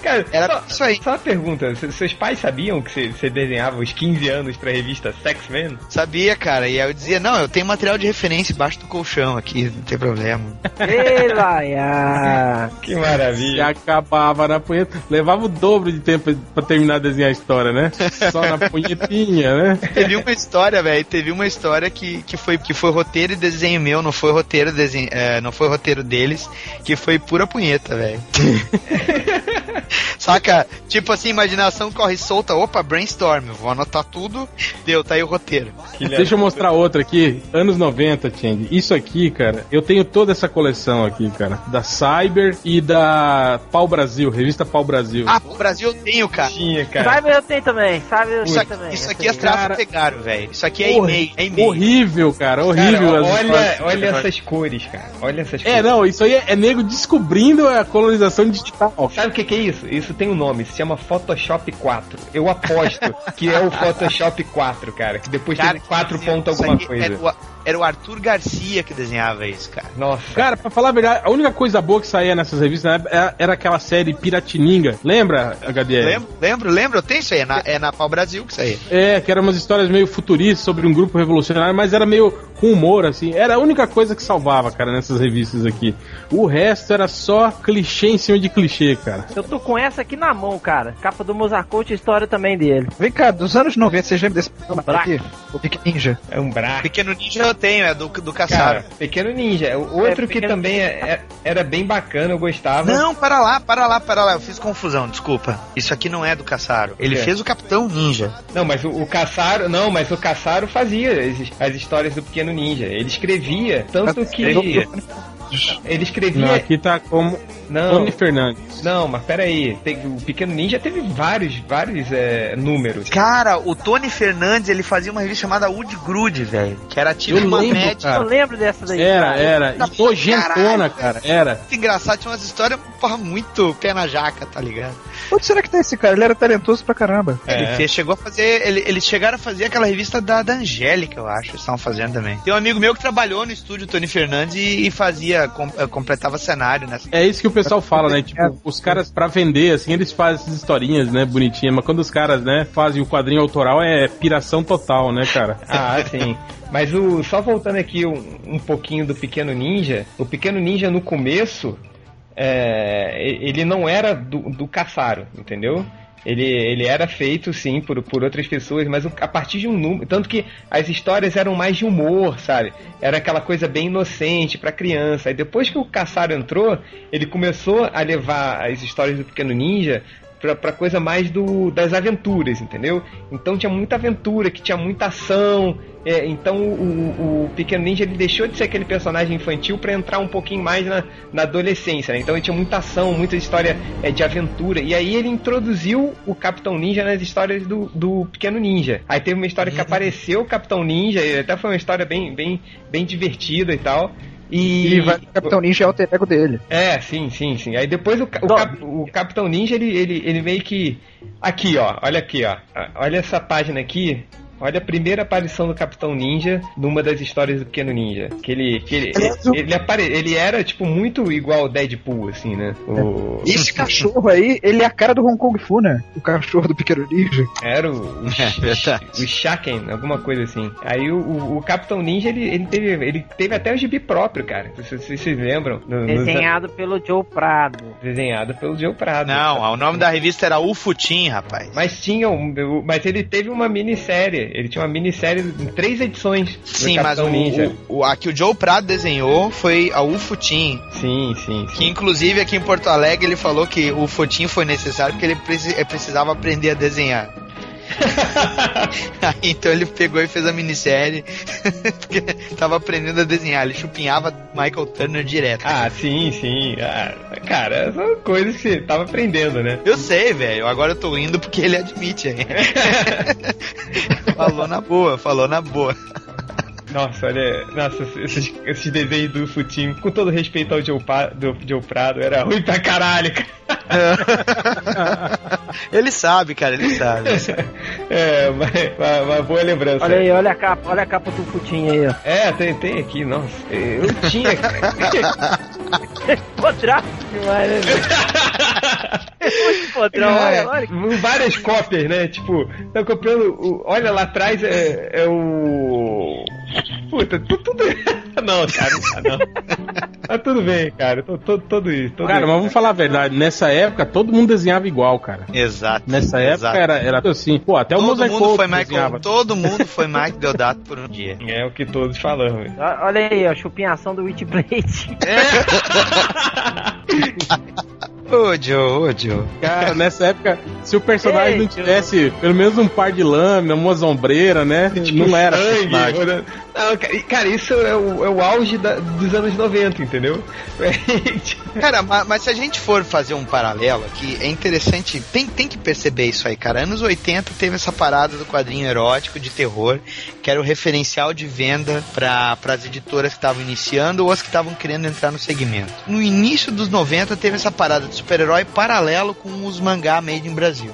Cara, era só, isso aí. Só uma pergunta, seus pais sabiam que você desenhava os 15 anos pra revista Sex Man? Sabia, cara, e aí eu dizia, não, eu tenho material de referência embaixo do colchão aqui, não tem problema. Ei, Laia! que maravilha. E acabava na punheta, levava o dobro de tempo pra terminar de desenhar a história, né? Só na punhetinha, né? Teve uma história, velho. Teve uma história que, que, foi, que foi roteiro e desenho meu, não foi roteiro, desenho, é, não foi roteiro deles, que foi pura punheta, velho. Saca? Tipo assim, imaginação corre solta, opa, brainstorm, vou anotar tudo, deu, tá aí o roteiro. Deixa eu mostrar outra aqui, anos 90, Chang. Isso aqui, cara, eu tenho toda essa coleção aqui, cara, da Cyber e da Pau Brasil, revista Pau Brasil. Ah, Pau Brasil eu tenho, cara. Tinha, cara. Cyber eu tenho também, Cyber eu tenho também. Isso aqui é traço pegaram, velho. Isso aqui é e-mail, é e-mail. Horrível, cara, horrível. Cara, olha, olha essas cores, cara. Olha essas é, cores. É, não, isso aí é, é nego descobrindo a colonização digital. Sabe o que, que é isso? Isso tem um nome, se chama Photoshop 4. Eu aposto que é o Photoshop 4, cara, que depois cara, tem 4 ponto alguma coisa. É o, era o Arthur Garcia que desenhava isso, cara. Nossa. Cara, pra falar a verdade, a única coisa boa que saía nessas revistas né, era, era aquela série Piratininga. Lembra, HDR? Lembro, lembro, lembro. Eu tenho isso aí. É na, é na Pau Brasil que saía. É, que eram umas histórias meio futuristas sobre um grupo revolucionário, mas era meio com humor, assim. Era a única coisa que salvava, cara, nessas revistas aqui. O resto era só clichê em cima de clichê, cara. Eu tô com essa aqui na mão, cara. Capa do Mozart a história também dele. Vem cá, dos anos 90, vocês lembram desse aqui? O Pequeno Ninja. É um braço. Pequeno Ninja eu tenho, é do, do Caçaro. Pequeno Ninja. O outro é, que também é, é, era bem bacana, eu gostava. Não, para lá, para lá, para lá. Eu fiz confusão, desculpa. Isso aqui não é do Caçaro. Ele é. fez o Capitão Ninja. Não, mas o, o Caçaro. Não, mas o Caçaro fazia as, as histórias do Pequeno Ninja. Ele escrevia. Tanto que. Ele escrevia. Não, aqui tá como não, Tony Fernandes. Não, mas peraí. Tem, o Pequeno Ninja teve vários, vários é, números. Cara, o Tony Fernandes, ele fazia uma revista chamada Wood Grude, velho. Que era tipo eu uma lembro, média. Eu lembro dessa daí. Era, cara. era. E nojentona, cara. Era. Muito engraçado, tinha umas histórias porra, muito pé na jaca, tá ligado? Onde será que tá esse cara? Ele era talentoso pra caramba. É. Ele fez, chegou a fazer. Ele, eles chegaram a fazer aquela revista da, da Angélica, eu acho. Eles estavam fazendo também. Tem um amigo meu que trabalhou no estúdio Tony Fernandes e, e fazia fazia, com- completava cenário, né? É isso que o pessoal fala, né? Tipo, os caras, pra vender, assim, eles fazem essas historinhas, né, bonitinhas, mas quando os caras, né, fazem o quadrinho autoral é piração total, né, cara? Ah, sim. Mas o só voltando aqui um, um pouquinho do Pequeno Ninja, o Pequeno Ninja no começo, é, ele não era do, do Caçaro, entendeu? Ele, ele era feito, sim, por, por outras pessoas, mas a partir de um número. Tanto que as histórias eram mais de humor, sabe? Era aquela coisa bem inocente pra criança. Aí depois que o Caçaro entrou, ele começou a levar as histórias do Pequeno Ninja pra, pra coisa mais do, das aventuras, entendeu? Então tinha muita aventura, que tinha muita ação. é, então o, o Pequeno Ninja ele deixou de ser aquele personagem infantil pra entrar um pouquinho mais na, na adolescência, né? Então ele tinha muita ação, muita história é, de aventura. E aí ele introduziu o Capitão Ninja nas histórias do, do Pequeno Ninja. Aí teve uma história que apareceu o Capitão Ninja, e até foi uma história bem, bem, bem divertida e tal. E, E vai, o Capitão Ninja é o ego dele. é, sim, sim, sim. Aí depois o, o, cap- o Capitão Ninja, ele, ele, ele meio que. Aqui, ó, olha aqui, ó. Olha essa página aqui. Olha a primeira aparição do Capitão Ninja numa das histórias do Pequeno Ninja. Que ele. Que ele, ele, ele, apare- ele era, tipo, muito igual ao Deadpool, assim, né? O, Esse cachorro aí, ele é a cara do Hong Kong Fu, né? O cachorro do Pequeno Ninja. Era o, o, É o Shaken, alguma coisa assim. Aí o, o, o Capitão Ninja, ele, ele, teve, ele teve até o gibi próprio, cara. Se vocês se, vocês lembram. No- nos- Desenhado pelo Joe Prado. desenhado pelo Joe Prado. Não, o nome da revista era Ufutim, rapaz. Mas tinha um, mas ele teve uma minissérie. Ele tinha uma minissérie em três edições. Sim, mas o, Ninja. o, o- a que o Joe Prado desenhou foi a Ufutim. Sim, sim, Que sim. inclusive aqui em Porto Alegre ele falou que o Futim foi necessário porque ele eh, precisava aprender a desenhar. Então ele pegou e fez a minissérie porque tava aprendendo a desenhar. Ele chupinhava Michael Turner direto. Ah, sim, sim. Ah, cara, são coisas que você tava aprendendo, né? Eu sei, velho. Agora eu tô rindo porque ele admite. hein? falou na boa, falou na boa. Nossa, olha. Nossa, esses, esses desenhos do Futinho, com todo respeito ao Joe, Pa- do, Joe Prado, era ruim pra caralho, cara. ele sabe, cara, ele sabe. É, mas, mas- mas boa lembrança. Olha aí, olha a capa, olha a capa do Futinho aí, ó. É, tem, tem aqui, nossa. Eu tinha, cara. Podrá demais, né? Muito podrão, olha, olha. Várias cópias, né? Tipo, tá comprando. olha lá atrás é, é o. Puta, tu- tudo. Não, cara, não. Tá tudo bem, cara. Todo isso. Todo Cara, isso. mas vamos falar a verdade, nessa época todo mundo desenhava igual, cara. Exato. Nessa época exato. era, era assim, pô, até o Todo Mosaic mundo foi desenhava. todo mundo foi Mike Deodato por um dia. É o que todos falamos. Olha aí, ó, chupinhação do Witchblade. Ô, Joe, ô, Joe. Cara, nessa época, se o personagem Ei, não tivesse pelo menos um par de lâmina, uma sombreira, né? não era Sangue, Não, cara, isso é o, é o auge da- dos anos 90, entendeu? Cara, ma- mas, se a gente for fazer um paralelo aqui, é interessante, tem, tem que perceber isso aí, cara. Anos 80 teve essa parada do quadrinho erótico de terror, que era o referencial de venda para as editoras que estavam iniciando ou as que estavam querendo entrar no segmento. No início dos 90 teve essa parada de super-herói paralelo com os mangá made in Brasil.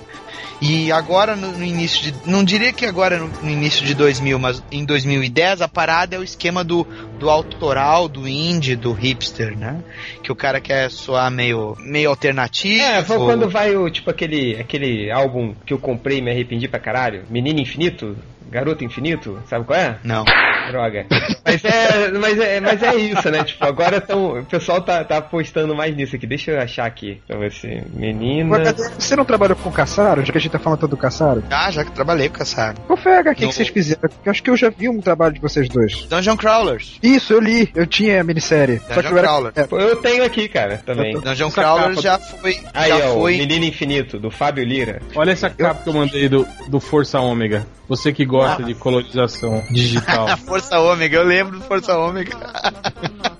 E agora no, no início de. Não diria que agora no, no início de 2000, mas em 2010 a parada é o esquema do, do autoral, do indie, do hipster, né? Que o cara quer soar meio, meio alternativo. É, foi quando vai o, tipo, aquele, aquele álbum que eu comprei e me arrependi pra caralho. Menino Infinito? Garoto Infinito? Sabe qual é? Não. Droga. Mas é, mas é, mas é isso, né? Tipo, agora tão, o pessoal tá, tá apostando mais nisso aqui. Deixa eu achar aqui pra ver se. Menina. Você não trabalhou com o Caçaro? Já que a gente tá falando tanto do Caçaro? Ah, já que trabalhei com essa Qual foi a HQ No- que vocês fizeram? Porque eu acho que eu já vi um trabalho de vocês dois. Dungeon Crawlers. Isso, eu li. Eu tinha a minissérie. Só que Dungeon eu era... Crawler. É, Eu tenho aqui, cara, também. Dungeon Essa Crawlers capa- já foi. Aí, já ó, o foi. Menino Infinito, do Fábio Lira. Olha essa capa que eu mandei do, do Força Ômega. Você que gosta de colonização digital. A Força Ômega, eu lembro do Força Ômega.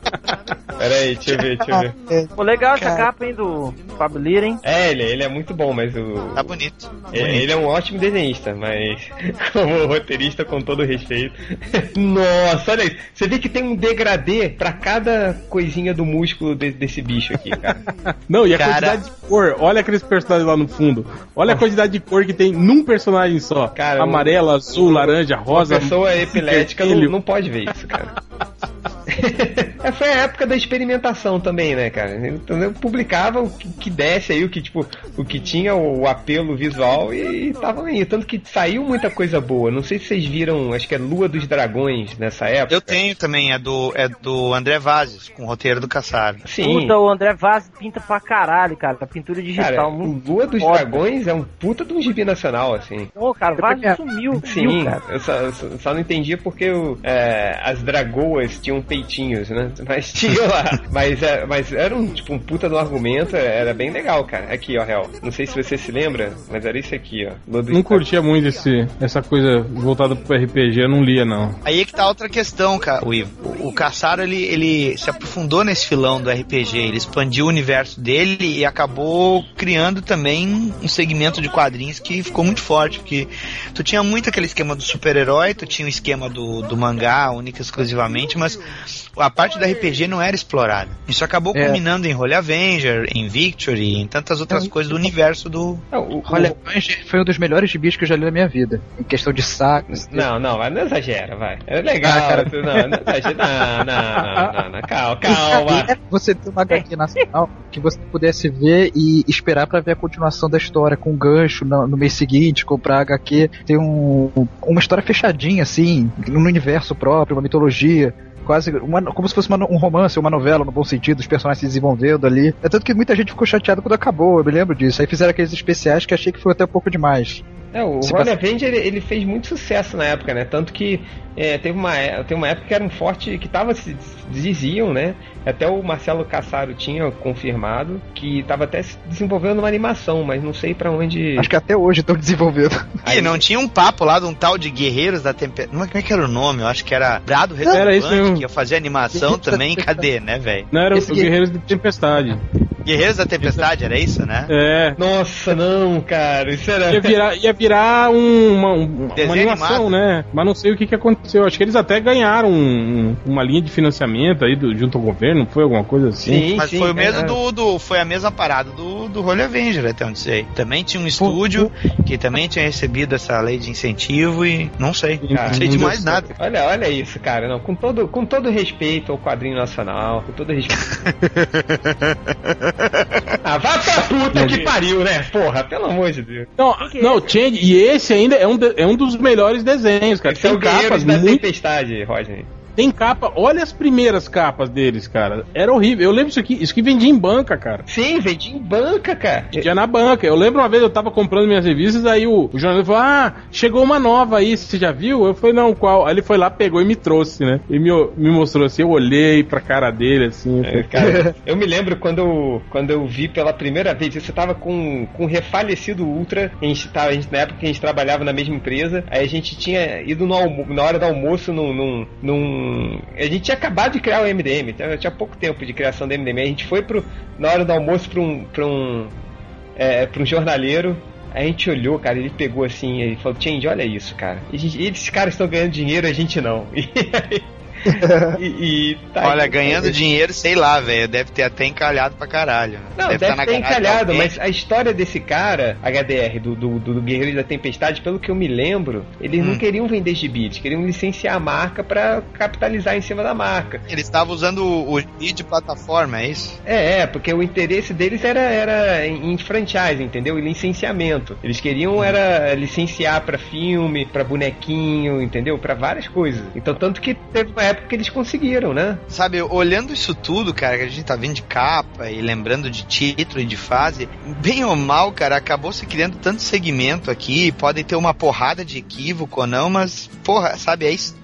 Pera aí, deixa eu ver, deixa eu ver. Pô, legal essa capa, hein, do Fábio Lira, hein? É, ele, ele é muito bom, mas o. Tá bonito. É, Ele é um ótimo desenhista, mas como roteirista, com todo respeito. Nossa, olha isso. Você vê que tem um degradê pra cada coisinha do músculo de- desse bicho aqui, cara. Não, e a Cara. quantidade de cor. Olha aqueles personagens lá no fundo. Olha a quantidade de cor que tem num personagem só. Cara, Amarelo, azul, laranja, Uma rosa. pessoa epilética não, não pode ver isso, cara. É, foi a época da experimentação também, né, cara? Então eu publicava o que, que desse aí, o que, tipo, o que tinha o apelo visual e tava aí. Tanto que saiu muita coisa boa. Não sei se vocês viram, acho que é Lua dos Dragões nessa época. Eu tenho também, é do, é do André Vazes, com o roteiro do Kassab. Sim. Puta, o André Vaz pinta pra caralho, cara. A pintura digital. Cara, o muito Lua dos foda. Dragões é um puta de um gibi nacional, assim. Pô, cara, o Vaz sumiu, Sim, sumiu, cara. eu só, eu só- só não entendia porque o, é, as dragoas tinham peitinhos, né? Mas tinha lá. mas, é, mas era um, tipo, um puta do argumento, era bem legal, cara. Aqui, ó, real. Não sei se você se lembra, mas era isso aqui, ó. Não curtia muito esse, essa coisa voltada pro RPG, eu não lia, não. Aí é que tá outra questão, cara, o Ivo. O, Caçaro, ele, ele se aprofundou nesse filão do RPG, ele expandiu o universo dele e acabou criando também um segmento de quadrinhos que ficou muito forte, porque tu tinha muito aquele esquema do super-herói, tu tinha o esquema do, do mangá, única e exclusivamente, mas a parte do RPG não era explorada. Isso acabou É. culminando em Holy Avenger, em Victory, em tantas outras coisas do universo do... Não, o- o- Olha, Avenger foi um dos melhores gibis que eu já li na minha vida. Em questão de sagas. Não, não, não exagera, vai. É legal, Ah, cara. não, não exagera. Não, não, não, não, não, calma, calma. É você ter uma HQ nacional que você pudesse ver e esperar pra ver a continuação da história com um gancho no, no mês seguinte, comprar HQ, ter um, uma história fechadinha assim, no universo próprio, uma mitologia. Quase uma- como se fosse uma um romance, uma novela no bom sentido, os personagens se desenvolvendo ali. É tanto que muita gente ficou chateada quando acabou, eu me lembro disso. Aí fizeram aqueles especiais que achei que foi até um pouco demais. É, o Se Holy passa- Avenger ele, ele fez muito sucesso na época, né? Tanto que é, teve, uma, é- teve uma época que era um forte que tava, se diziam, né? Até o Marcelo Cassaro tinha confirmado que tava até se desenvolvendo uma animação, mas não sei pra onde. Acho que até hoje estão desenvolvendo. Ih, não tinha um papo lá de um tal de Guerreiros da Tempestade. Como é que era o nome? Eu acho que era Brado Era isso Retumbante, mesmo. Que ia fazer animação também. Cadê, né, velho? Não, era Esse o Guerreiros de Tempestade. Guerreiros da Tempestade, era isso, né? É. Nossa, não, cara, isso era. Ia virar, ia virar um- uma, um- uma animação, animado. né? Mas não sei o que, que aconteceu. Acho que eles até ganharam um- uma linha de financiamento aí do, junto ao governo, foi alguma coisa assim? Sim, Mas sim, foi o mesmo é, do, do- Foi a mesma parada do, do Holy Avenger, até onde sei. Também tinha um estúdio que também tinha recebido essa lei de incentivo e não sei. Cara, não sei de mais nada. Olha, olha isso, cara. Não, com todo, com todo respeito ao quadrinho nacional, com todo respeito. ah, vá pra puta que pariu, né? Porra, pelo amor de Deus. Não, não, Change, e esse ainda é um, de- é um dos melhores desenhos, cara. Esse é Tem o Guerreiros capas da muito. Tempestade, Rodney. Tem capa, olha as primeiras capas deles, cara. Era horrível. Eu lembro isso aqui, isso que vendia em banca, cara. Sim, vendi em banca, cara. Vendia na banca. Eu lembro uma vez eu tava comprando minhas revistas, aí o, o jornalista falou: Ah, chegou uma nova aí, você já viu? Eu falei, não, qual? Aí ele foi lá, pegou e me trouxe, né? E me, me mostrou assim, eu olhei pra cara dele, assim. eu É, cara, eu me lembro quando eu, quando eu vi pela primeira vez, você tava com, com um refalecido Ultra, a gente tava, a gente, na época que a gente trabalhava na mesma empresa, aí a gente tinha ido no almo, na hora do almoço num, num, num- A gente tinha acabado de criar o MDM, tinha, tinha pouco tempo de criação do MDM, a gente foi pro, na hora do almoço pra um. Pra um é, pra um jornaleiro. Aí a gente olhou, cara, ele pegou assim, ele falou, Change, olha isso, cara. E esses caras estão ganhando dinheiro, a gente não. E, e- e tá Olha, aí, ganhando tá aí. dinheiro, sei lá, velho. Deve ter até encalhado pra caralho. Não, deve, tá na ter encalhado, mas a história desse cara, HDR, do, do, do Guerreiro da Tempestade, pelo que eu me lembro, eles não Hum. queriam vender gibi, eles queriam licenciar a marca pra capitalizar em cima da marca. Ele estava usando o, o gibi de plataforma, é isso? É, é, porque o interesse deles era, era em, em franchise, entendeu? E licenciamento. Eles queriam era licenciar pra filme, pra bonequinho, entendeu? Pra várias coisas. Então, tanto que teve uma época que eles conseguiram, né? Sabe, olhando isso tudo, cara, que a gente tá vendo de capa e lembrando de título e de fase, bem ou mal, cara, acabou se criando tanto segmento aqui, podem ter uma porrada de equívoco ou não, mas, porra, sabe, é isso.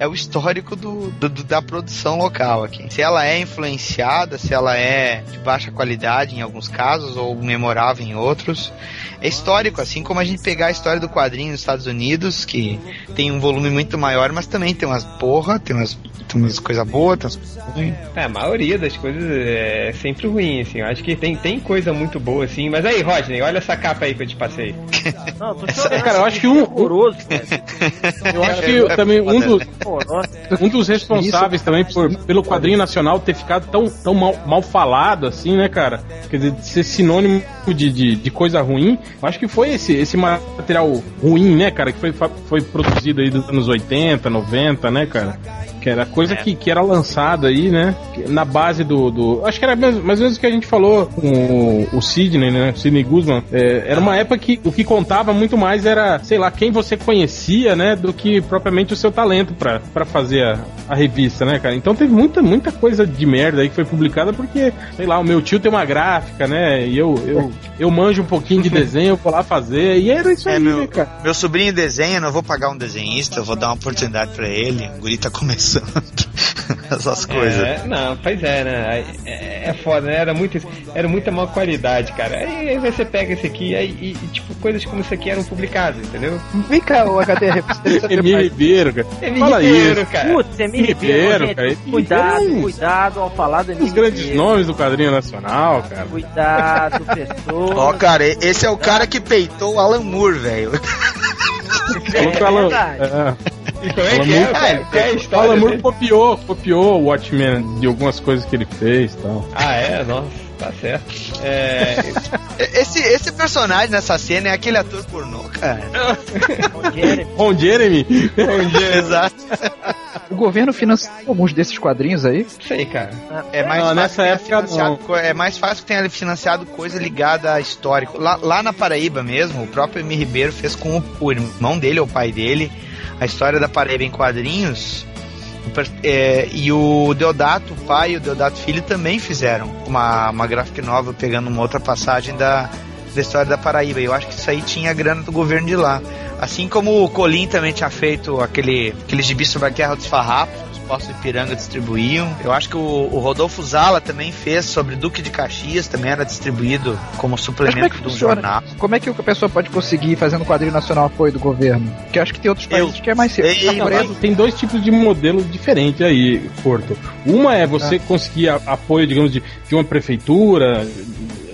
É o histórico do, do- do- da produção local aqui. Se ela é influenciada, se ela é de baixa qualidade em alguns casos, ou memorável em outros, é histórico, assim como a gente pegar a história do quadrinho nos Estados Unidos, que tem um volume muito maior, mas também tem umas porra, tem umas, tem umas coisas boas, tem umas coisas ruins. É, a maioria das coisas é sempre ruim, assim. Eu acho que tem, tem coisa muito boa, assim. Mas aí, Rodney, olha essa capa aí que eu te passei. Não, tô Essa- cara, eu acho que um- horroroso. Eu acho que também um dos, Um dos responsáveis também por, pelo quadrinho nacional ter ficado tão, tão mal, mal falado assim, né, cara? Quer dizer, de ser sinônimo de, de, de coisa ruim. Eu acho que foi esse, esse material ruim, né, cara? Que foi, foi produzido aí dos anos 80, 90, né, cara? Que era coisa que, que era lançada aí, né? Na base do. do acho que era mais, mais ou menos o que a gente falou com o, o Sidney, né? Sidney Guzman. É, era uma época que o que contava muito mais era, sei lá, quem você conhecia, né? Do que propriamente o seu talento pra, pra fazer a, a revista, né, cara? Então teve muita, muita coisa de merda aí que foi publicada porque, sei lá, o meu tio tem uma gráfica, né? E eu, eu, eu manjo um pouquinho de desenho, eu vou lá fazer. E era isso É, aí, meu, né, cara? meu sobrinho desenha, não vou pagar um desenhista, eu vou dar uma oportunidade pra ele. O guri tá começando essas coisas. É, não, pois é, né? É, é foda, né? Era, muito, era muita má qualidade, cara. Aí, aí você pega esse aqui aí, e, e, tipo, coisas como isso aqui eram publicadas, entendeu? Vem cá, o Emílio mais. Ribeiro, cara. É Fala Ribeiro, isso. cara. Putz, Emílio Ribeiro, Ribeiro, gente, cara. cuidado, Ribeiro. cuidado ao falar do dos Emílio grandes Ribeiro. nomes do quadrinho nacional, cara. Cuidado, pessoas. Ó, cara, esse é o cara que peitou o Alan Moore, velho. Falou que o Alan- verdade. é. E como é Alan que é? Moore- é a O história? Alan Moore dele? copiou, copiou o Watchmen de algumas coisas que ele fez e tal. Ah, é? Nossa, tá certo. É, Esse, esse personagem nessa cena é aquele ator pornô, cara. Bom, Jeremy. Ron Jeremy. Exato. O governo financia alguns desses quadrinhos aí. sei, cara. É mais, Não, fácil nessa que tenha época, financiado não. é mais fácil que tenha financiado coisa ligada a histórico. Lá, lá na Paraíba mesmo, o próprio Emi Ribeiro fez com o, o irmão dele, ou o pai dele, a história da Paraíba em quadrinhos. É, e o Deodato, o pai e o Deodato filho também fizeram uma, uma graphic novel pegando uma outra passagem da, da história da Paraíba. Eu acho que isso aí tinha grana do governo de lá. Assim como o Colim também tinha feito aquele, aquele gibi sobre a Guerra dos Farrapos, postos de Piranga distribuíam. Eu acho que o, o Rodolfo Zala também fez sobre Duque de Caxias, também era distribuído como é suplemento que de um funciona? jornal. Como é que a pessoa pode conseguir fazendo quadrinho nacional apoio do governo? Porque eu acho que tem outros Eu países que é mais cedo. Tem dois tipos de modelo diferentes aí, Porto. Uma é você conseguir a- apoio, digamos, de, de uma prefeitura,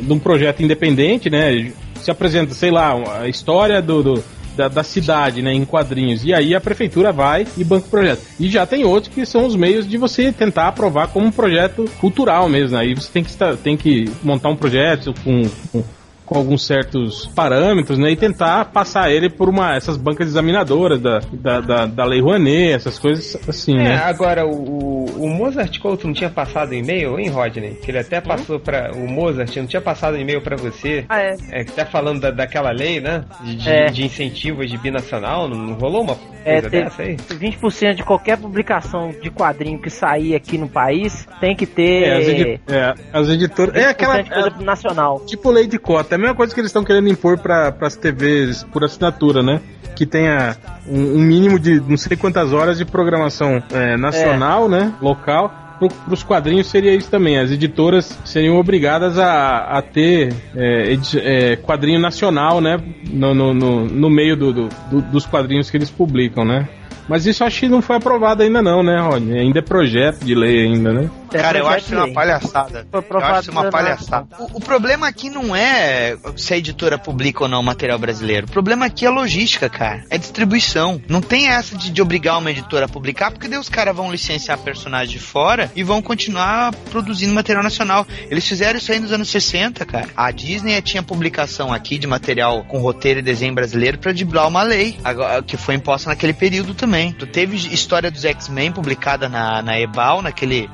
de um projeto independente, né? Se apresenta, sei lá, a história do, do- da, da cidade, né, em quadrinhos. E aí a prefeitura vai e banca o projeto. E já tem outros que são os meios de você tentar aprovar como um projeto cultural mesmo. Aí você tem que, tem que montar um projeto com, com com alguns certos parâmetros, né, e tentar passar ele por uma essas bancas examinadoras da, da, da, da Lei Rouanet, essas coisas assim, É, né? agora o, o, Mozart Couto não tinha passado um e-mail, hein, Rodney? Que ele até passou pra. O Mozart não tinha passado um e-mail pra você. Ah, é. É, que tá falando da, daquela lei, né? De, de, É. de incentivos de binacional, não, não rolou uma É, aí? 20% de qualquer publicação de quadrinho que sair aqui no país tem que ter É, as, edi- é, as editoras. É 20% aquela. de coisa é, nacional. tipo lei de cota. É a mesma coisa que eles estão querendo impor para as TVs por assinatura, né? Que tenha um, um mínimo de não sei quantas horas de programação é, nacional, né? Local. Para os quadrinhos seria isso também. As editoras seriam obrigadas a, a ter é, é, quadrinho nacional, né? No, no, no, no meio do, do- do- dos quadrinhos que eles publicam, né? Mas isso acho que não foi aprovado ainda não, né, Rony? Ainda é projeto de lei ainda, né? É Cara, eu acho isso uma palhaçada. Eu acho isso uma palhaçada. O, o problema aqui não é se a editora publica ou não o material brasileiro. O problema aqui é logística, cara. É distribuição. Não tem essa de, de obrigar uma editora a publicar, porque daí os caras vão licenciar personagens de fora e vão continuar produzindo material nacional. Eles fizeram isso aí nos anos 60, cara. A Disney tinha publicação aqui de material com roteiro e desenho brasileiro pra driblar uma lei, agora- que foi imposta naquele período também. Tu teve história dos X-Men publicada na, na Ebal, naquele,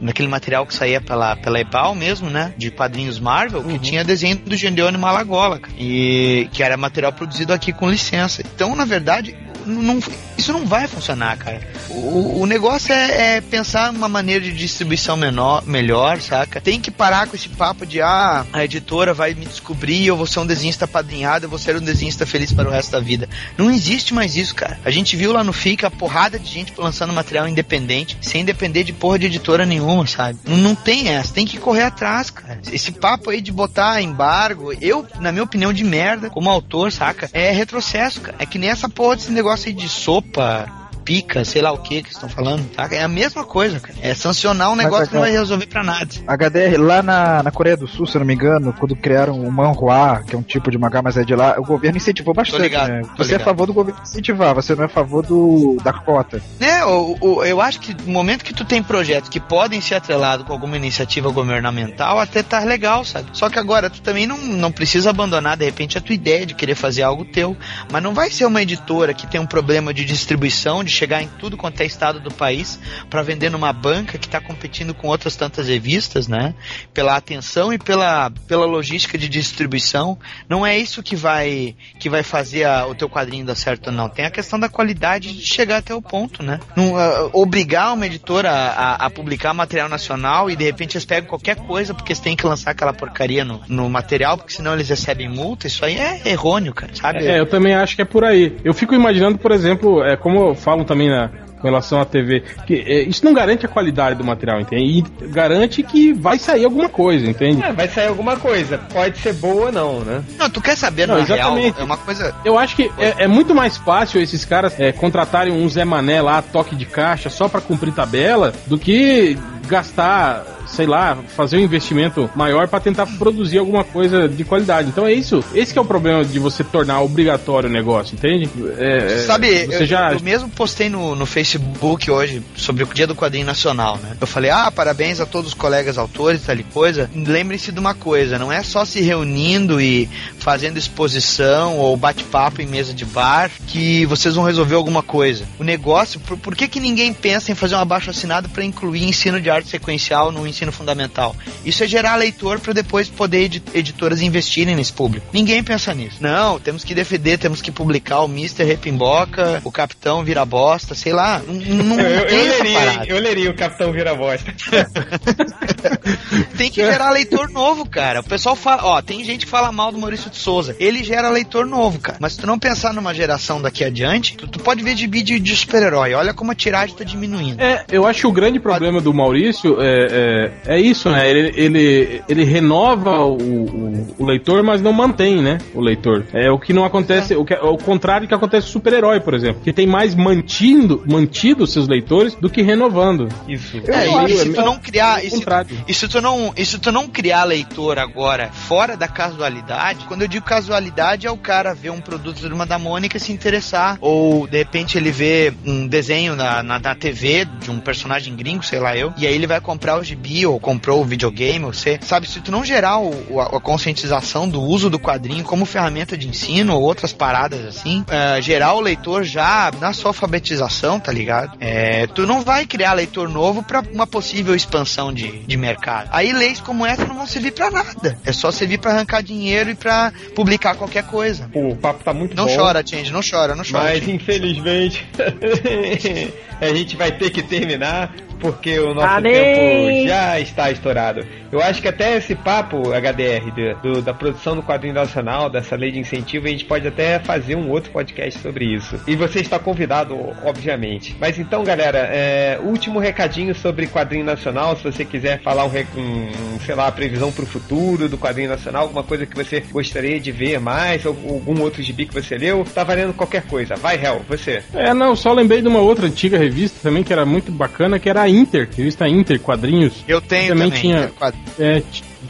naquele material que saía pela, pela Ebal mesmo, né? De quadrinhos Marvel, que tinha desenho do Gendeone Malagola, cara, e que era material produzido aqui com licença. Então, na verdade, não- isso não vai funcionar, cara. O, o negócio é, é pensar numa maneira de distribuição menor, melhor, saca? Tem que parar com esse papo de ah, a editora vai me descobrir, eu vou ser um desenhista padrinhado, eu vou ser um desenhista feliz para o resto da vida. Não existe mais isso, cara. A gente viu lá no FICA a porrada de gente lançando material independente, sem depender de porra de editora nenhuma, sabe? Não, não tem essa, tem que correr atrás, cara. Esse papo aí de botar embargo, eu, na minha opinião, de merda, como autor, saca? É retrocesso, cara. É que nem essa porra desse negócio aí de sopa, pica, sei lá o que que estão falando, tá? É a mesma coisa, cara. É sancionar um Mas, negócio que não vai resolver pra nada. HDR, lá na, na Coreia do Sul, se eu não me engano, quando criaram o manhua, que é um tipo de mangá, mas é de lá, o governo incentivou bastante, ligado, né? Você é a ligado. favor do governo incentivar, você não é a favor do, da cota. Né, o, o- eu acho que no momento que tu tem projetos que podem ser atrelados com alguma iniciativa governamental, até tá legal, sabe? Só que agora tu também não, não precisa abandonar, de repente, a tua ideia de querer fazer algo teu. Mas não vai ser uma editora que tem um problema de distribuição, de chegar em tudo quanto é estado do país para vender numa banca que está competindo com outras tantas revistas, né? Pela atenção e pela, pela logística de distribuição. Não é isso que vai que vai fazer a, o teu quadrinho dar certo, não. Tem a questão da qualidade de chegar até o ponto, né? Não, uh, obrigar uma editora a, a, publicar material nacional e de repente eles pegam qualquer coisa porque eles têm que lançar aquela porcaria no, no material, porque senão eles recebem multa. Isso aí é errôneo, cara, sabe? É, eu também acho que é por aí. Eu fico imaginando, por exemplo, é, como falam também na, com relação à TV. Que, é, isso não garante a qualidade do material, entende? E garante que vai sair alguma coisa, entende? É, vai sair alguma coisa. Pode ser boa ou não, né? Não, tu quer saber, não, exatamente. Real, é uma coisa. Eu acho que é, é, muito mais fácil esses caras é, contratarem um Zé Mané lá, toque de caixa, só para cumprir tabela, do que gastar sei lá, fazer um investimento maior para tentar produzir alguma coisa de qualidade. Então é isso. Esse que é o problema de você tornar obrigatório o negócio, entende? É, é Sabe, eu, já... eu mesmo postei no, no Facebook hoje sobre o Dia do Quadrinho Nacional, né? Eu falei, ah, parabéns a todos os colegas autores, tal e coisa. Lembre-se de uma coisa, não é só se reunindo e fazendo exposição ou bate-papo em mesa de bar que vocês vão resolver alguma coisa. O negócio, por, por que, que ninguém pensa em fazer um abaixo assinado para incluir ensino de arte sequencial no ensino fundamental. Isso é gerar leitor para depois poder ed editoras investirem nesse público. Ninguém pensa nisso. Não, temos que defender, temos que publicar o Mr. Repimboca, o Capitão Vira Bosta, sei lá. Não, não eu, eu, essa leria. Eu leria o Capitão Vira Bosta. tem que gerar leitor novo, cara. O pessoal fala, ó, tem gente que fala mal do Maurício de Souza. Ele gera leitor novo, cara. Mas se tu não pensar numa geração daqui adiante, tu, tu pode ver de vídeo de super-herói. Olha como a tiragem tá diminuindo. É, eu acho que o grande problema do Maurício é, é, é isso, né? Ele, ele, ele renova o, o, o, leitor, mas não mantém, né? O leitor. É o que não acontece, é. o, que, é o contrário que acontece com super-herói, por exemplo. Que tem mais mantido, mantido seus leitores do que renovando. Isso. É, e, e se tu não criar. E se, e se, tu não, e se tu não criar leitor agora fora da casualidade, quando eu digo casualidade, é o cara ver um produto de uma da Mônica se interessar. Ou de repente ele vê um desenho na, na, na TV de um personagem gringo, sei lá eu, e aí ele vai comprar o gibi ou comprou o videogame, você sabe, se tu não gerar o, a, a, conscientização do uso do quadrinho como ferramenta de ensino ou outras paradas assim, uh, gerar o leitor já na sua alfabetização, tá ligado? É, tu não vai criar leitor novo para uma possível expansão de, de mercado. Aí leis como essa não vão servir para nada. É só servir para arrancar dinheiro e para publicar qualquer coisa. Pô, o papo tá muito não bom. Não chora, Change, não chora, não chora. Mas infelizmente a gente vai ter que terminar porque o nosso tempo já está estourado. Eu acho que até esse papo, HDR, do, do, da produção do quadrinho nacional, dessa lei de incentivo, a gente pode até fazer um outro podcast sobre isso. E você está convidado, obviamente. Mas então, galera, é, último recadinho sobre quadrinho nacional, se você quiser falar um, um sei lá, previsão para o futuro do quadrinho nacional, alguma coisa que você gostaria de ver mais, ou algum outro gibi que você leu, tá valendo qualquer coisa. Vai, Hel, você. É, não, só lembrei de uma outra antiga revista também que era muito bacana, que era a Inter, revista Inter, quadrinhos. Eu tenho também. também tinha, é,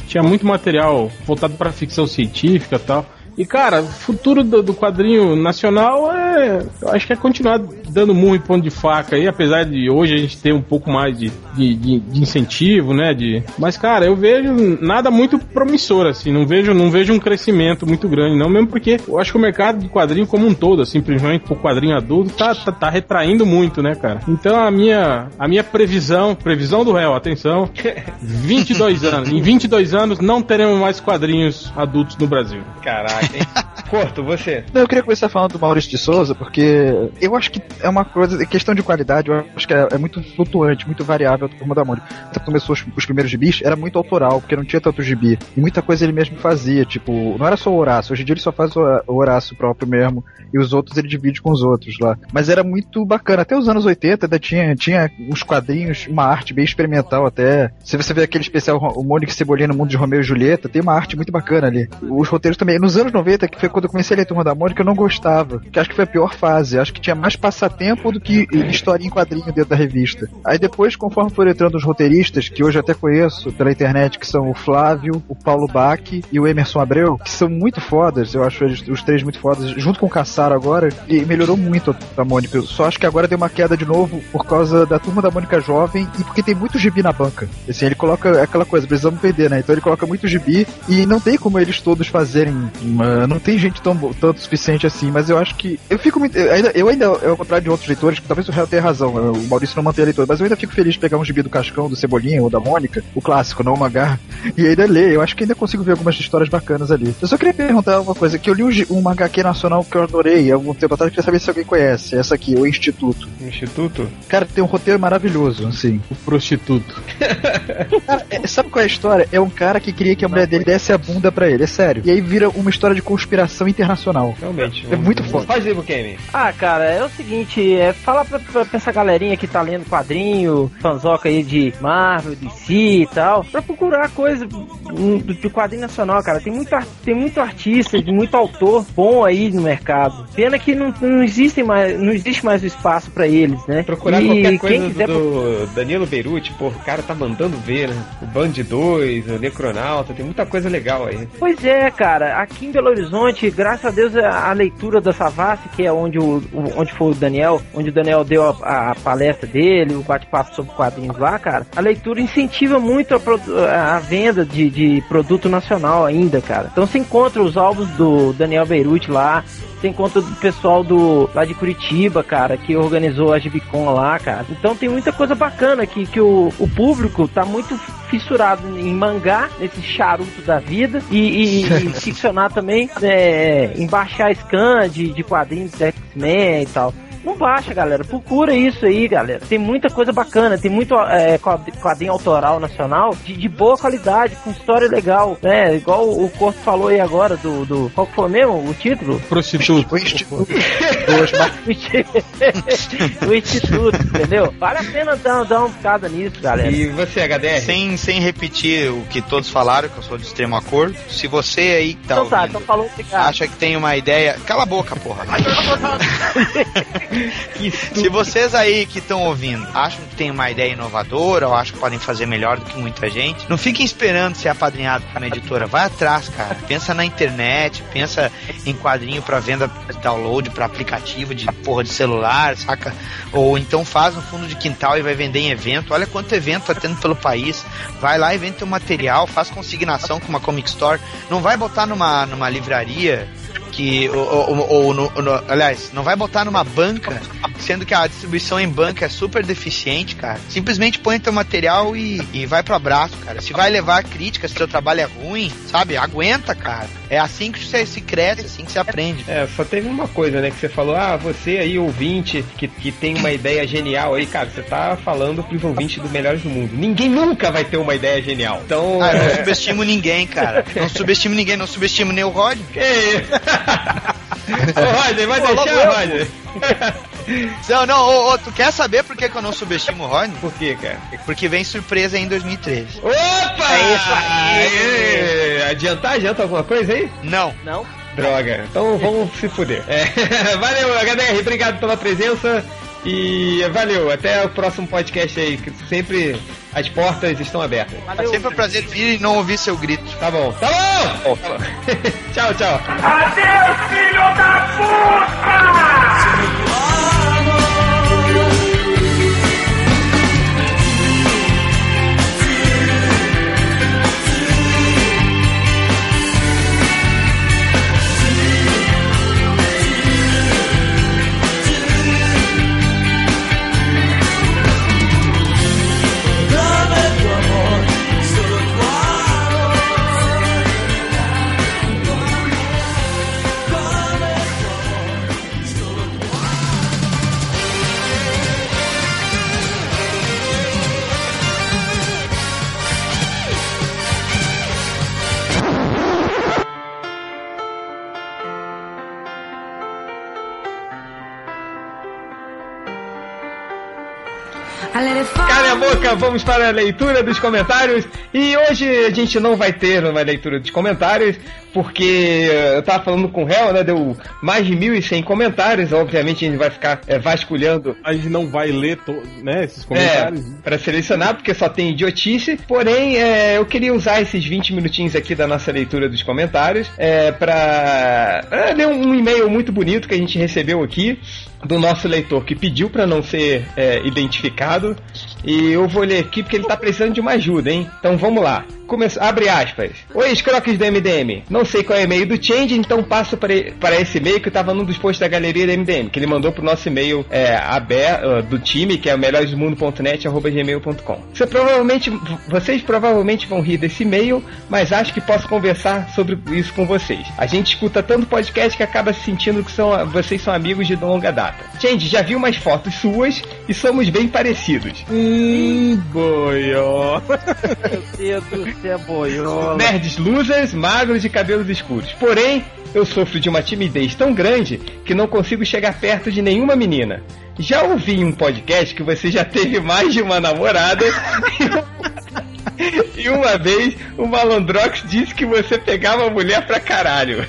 tinha muito material voltado para ficção científica e tal. E, cara, o futuro do, do, quadrinho nacional é. Eu acho que é continuar dando murro em ponto de faca aí, apesar de hoje a gente ter um pouco mais de, de, de, de, incentivo, né? De... Mas, cara, eu vejo nada muito promissor, assim. Não vejo, não vejo um crescimento muito grande, não, mesmo porque eu acho que o mercado de quadrinho como um todo, assim, principalmente o quadrinho adulto, tá, tá, tá, retraindo muito, né, cara? Então a minha, a minha previsão, previsão do réu, atenção, 22 anos. Em 22 anos não teremos mais quadrinhos adultos no Brasil. Caraca. Corto, você. Não, eu queria começar falando do Maurício de Souza, porque eu acho que é uma coisa, questão de qualidade, eu acho que é, é muito flutuante, muito variável a turma da Mônica. Quando começou os, os, primeiros gibis, era muito autoral, porque não tinha tanto gibi. E muita coisa ele mesmo fazia, tipo, não era só o Horácio, hoje em dia ele só faz o, Horácio próprio mesmo, e os outros ele divide com os outros lá. Mas era muito bacana, até os anos 80 ainda tinha, tinha uns quadrinhos, uma arte bem experimental até. Se você vê aquele especial, o Mônica Cebolinha no Mundo de Romeu e Julieta, tem uma arte muito bacana ali. Os roteiros também, nos anos 90, que foi quando eu comecei a ler Turma da Mônica, eu não gostava. Que acho que foi a pior fase. Acho que tinha mais passatempo do que história em quadrinho dentro da revista. Aí depois, conforme foram entrando os roteiristas, que hoje até conheço pela internet, que são o Flávio, o Paulo Bach e o Emerson Abreu, que são muito fodas, eu acho eles, os três muito fodas, junto com o Caçaro agora, e melhorou muito a Mônica. Só acho que agora deu uma queda de novo por causa da Turma da Mônica jovem e porque tem muito gibi na banca. Assim, ele coloca aquela coisa, precisamos vender, né? Então ele coloca muito gibi e não tem como eles todos fazerem uma, não tem gente tão tanto suficiente assim, mas eu acho que eu fico eu ainda eu ainda eu, contrário de outros leitores, que talvez o réu tenha razão, né? o Maurício não mantém a leitura, mas eu ainda fico feliz de pegar um gibi do Cascão, do Cebolinha ou da Mônica, o clássico, não o mangá, e ainda ler. Eu acho que ainda consigo ver algumas histórias bacanas ali. Eu só queria perguntar uma coisa, que eu li um, um HQ nacional que eu adorei há algum tempo atrás, queria saber se alguém conhece. Essa aqui, o Instituto. Instituto? Cara, tem um roteiro maravilhoso, assim. O prostituto. Cara, é- sabe qual é a história? É um cara que queria que a mulher dele desse a bunda pra ele, é sério. E aí vira uma história de conspiração internacional. Realmente. É muito foda. Faz aí, Bukemi. Ah, cara, é o seguinte, é falar pra, pra, pra essa galerinha que tá lendo quadrinho, fanzoca aí de Marvel, DC e tal, pra procurar coisa hum, do, do quadrinho nacional, cara. Tem muito, tem muito artista, muito autor bom aí no mercado. Pena que não, não existem mais, não existe mais o espaço pra eles, né? Procurar E qualquer quem coisa quiser do, Danilo Beirute, pô, o cara tá mandando ver, né? O Band 2, o Necronauta, tem muita coisa legal aí. Pois é, cara. Aqui em Belo Horizonte, graças a Deus, a, a leitura da Savassi, que é onde, o, o- onde foi o Daniel, onde o Daniel deu a, a palestra dele, o bate-papo sobre quadrinhos lá, cara. A leitura incentiva muito a, a venda de, de produto nacional ainda, cara. Então você encontra os álbuns do Daniel Beirute lá, você encontra do pessoal do lá de Curitiba, cara, que organizou a Gibicon lá, cara. Então tem muita coisa bacana aqui que o, o público tá muito fissurado em mangá, nesse charuto da vida, e, e, e ficcionar também é, em baixar scan de, de quadrinhos X-Men e tal. Não baixa, galera. Procura isso aí, galera. Tem muita coisa bacana, tem muito é, quad- quadrinho autoral nacional de, de boa qualidade, com história legal, né? Igual o Corto falou aí agora do. do qual que foi mesmo o título? Prostituto. O Instituto. o Instituto, o Instituto, entendeu? Vale a pena dar, dar uma picada nisso, galera. E você, HDR? Sem, sem repetir o que todos falaram, que eu sou de extremo acordo, se você aí que tá então tá, ouvindo então falou obrigado. acha que tem uma ideia. Cala a boca, porra. Se vocês aí que estão ouvindo acham que tem uma ideia inovadora ou acham que podem fazer melhor do que muita gente, não fiquem esperando ser apadrinhado uma editora. Vai atrás, cara. Pensa na internet, pensa em quadrinho pra venda download pra aplicativo de porra de celular, saca? Ou então faz no fundo de quintal e vai vender em evento. Olha quanto evento tá tendo pelo país. Vai lá e vende teu material, faz consignação com uma comic store. Não vai botar numa, numa livraria que ou, ou- ou no- no- aliás, não vai botar numa banca, sendo que a distribuição em banca é super deficiente, cara. Simplesmente põe teu material e, e vai pro abraço, cara. Se vai levar crítica, se teu trabalho é ruim, sabe? Aguenta, cara. É assim que você se cresce, é assim que se aprende. É, só teve uma coisa, né? Que você falou, ah, você aí, ouvinte, que, que tem uma ideia genial aí, cara, você tá falando pros ouvintes do Melhores do Mundo. Ninguém nunca vai ter uma ideia genial. Então. Ah, eu não é... subestimo ninguém, cara. Não subestimo ninguém, não subestimo nem o Rod. Que isso? Ô, Roger, vai deixar, eu, Roger? Não, não, ô, ô, tu quer saber por que, que eu não subestimo o Rod? Por quê, cara? Porque vem surpresa aí em 2013. Opa! É isso aí. Aê! Adiantar? Adianta alguma coisa aí? Não. Não? Droga. Então vamos se fuder. É, valeu, HDR. Obrigado pela presença. E valeu. Até o próximo podcast aí. Que sempre as portas estão abertas. É Valeu. sempre um prazer vir e não ouvir seu grito. Tá bom. Tá bom! Tchau, tchau. Dame vamos para a leitura dos comentários. E hoje a gente não vai ter uma leitura dos comentários, porque eu tava falando com o réu, né? Deu mais de 1.100 comentários. Obviamente a gente vai ficar eh, vasculhando A gente não vai ler né, esses comentários. É, para selecionar, porque só tem idiotice. Porém, é, eu queria usar esses 20 minutinhos aqui da nossa leitura dos comentários é, para é, ler um, um e-mail muito bonito que a gente recebeu aqui do nosso leitor que pediu para não ser é, identificado. E eu vou ler aqui porque ele tá precisando de uma ajuda, hein? Então vamos lá. Começa, abre aspas. Oi, escroques do MDM. Não sei qual é o e-mail do Change, então passo para, esse e-mail que estava num dos posts da galeria do MDM, que ele mandou pro nosso e-mail é, aberto, uh, do time, que é o melhoresdomundo.net.gmail.com. Você provavelmente, vocês provavelmente vão rir desse e-mail, mas acho que posso conversar sobre isso com vocês. A gente escuta tanto podcast que acaba se sentindo que são, vocês são amigos de longa data. Change, já vi umas fotos suas e somos bem parecidos. Hum, boió. Meu Deus do céu, boiola. Nerds losers, magros e cabelos escuros. Porém, eu sofro de uma timidez tão grande que não consigo chegar perto de nenhuma menina. Já ouvi em um podcast que você já teve mais de uma namorada. e uma vez o Malandrox disse que você pegava a mulher pra caralho.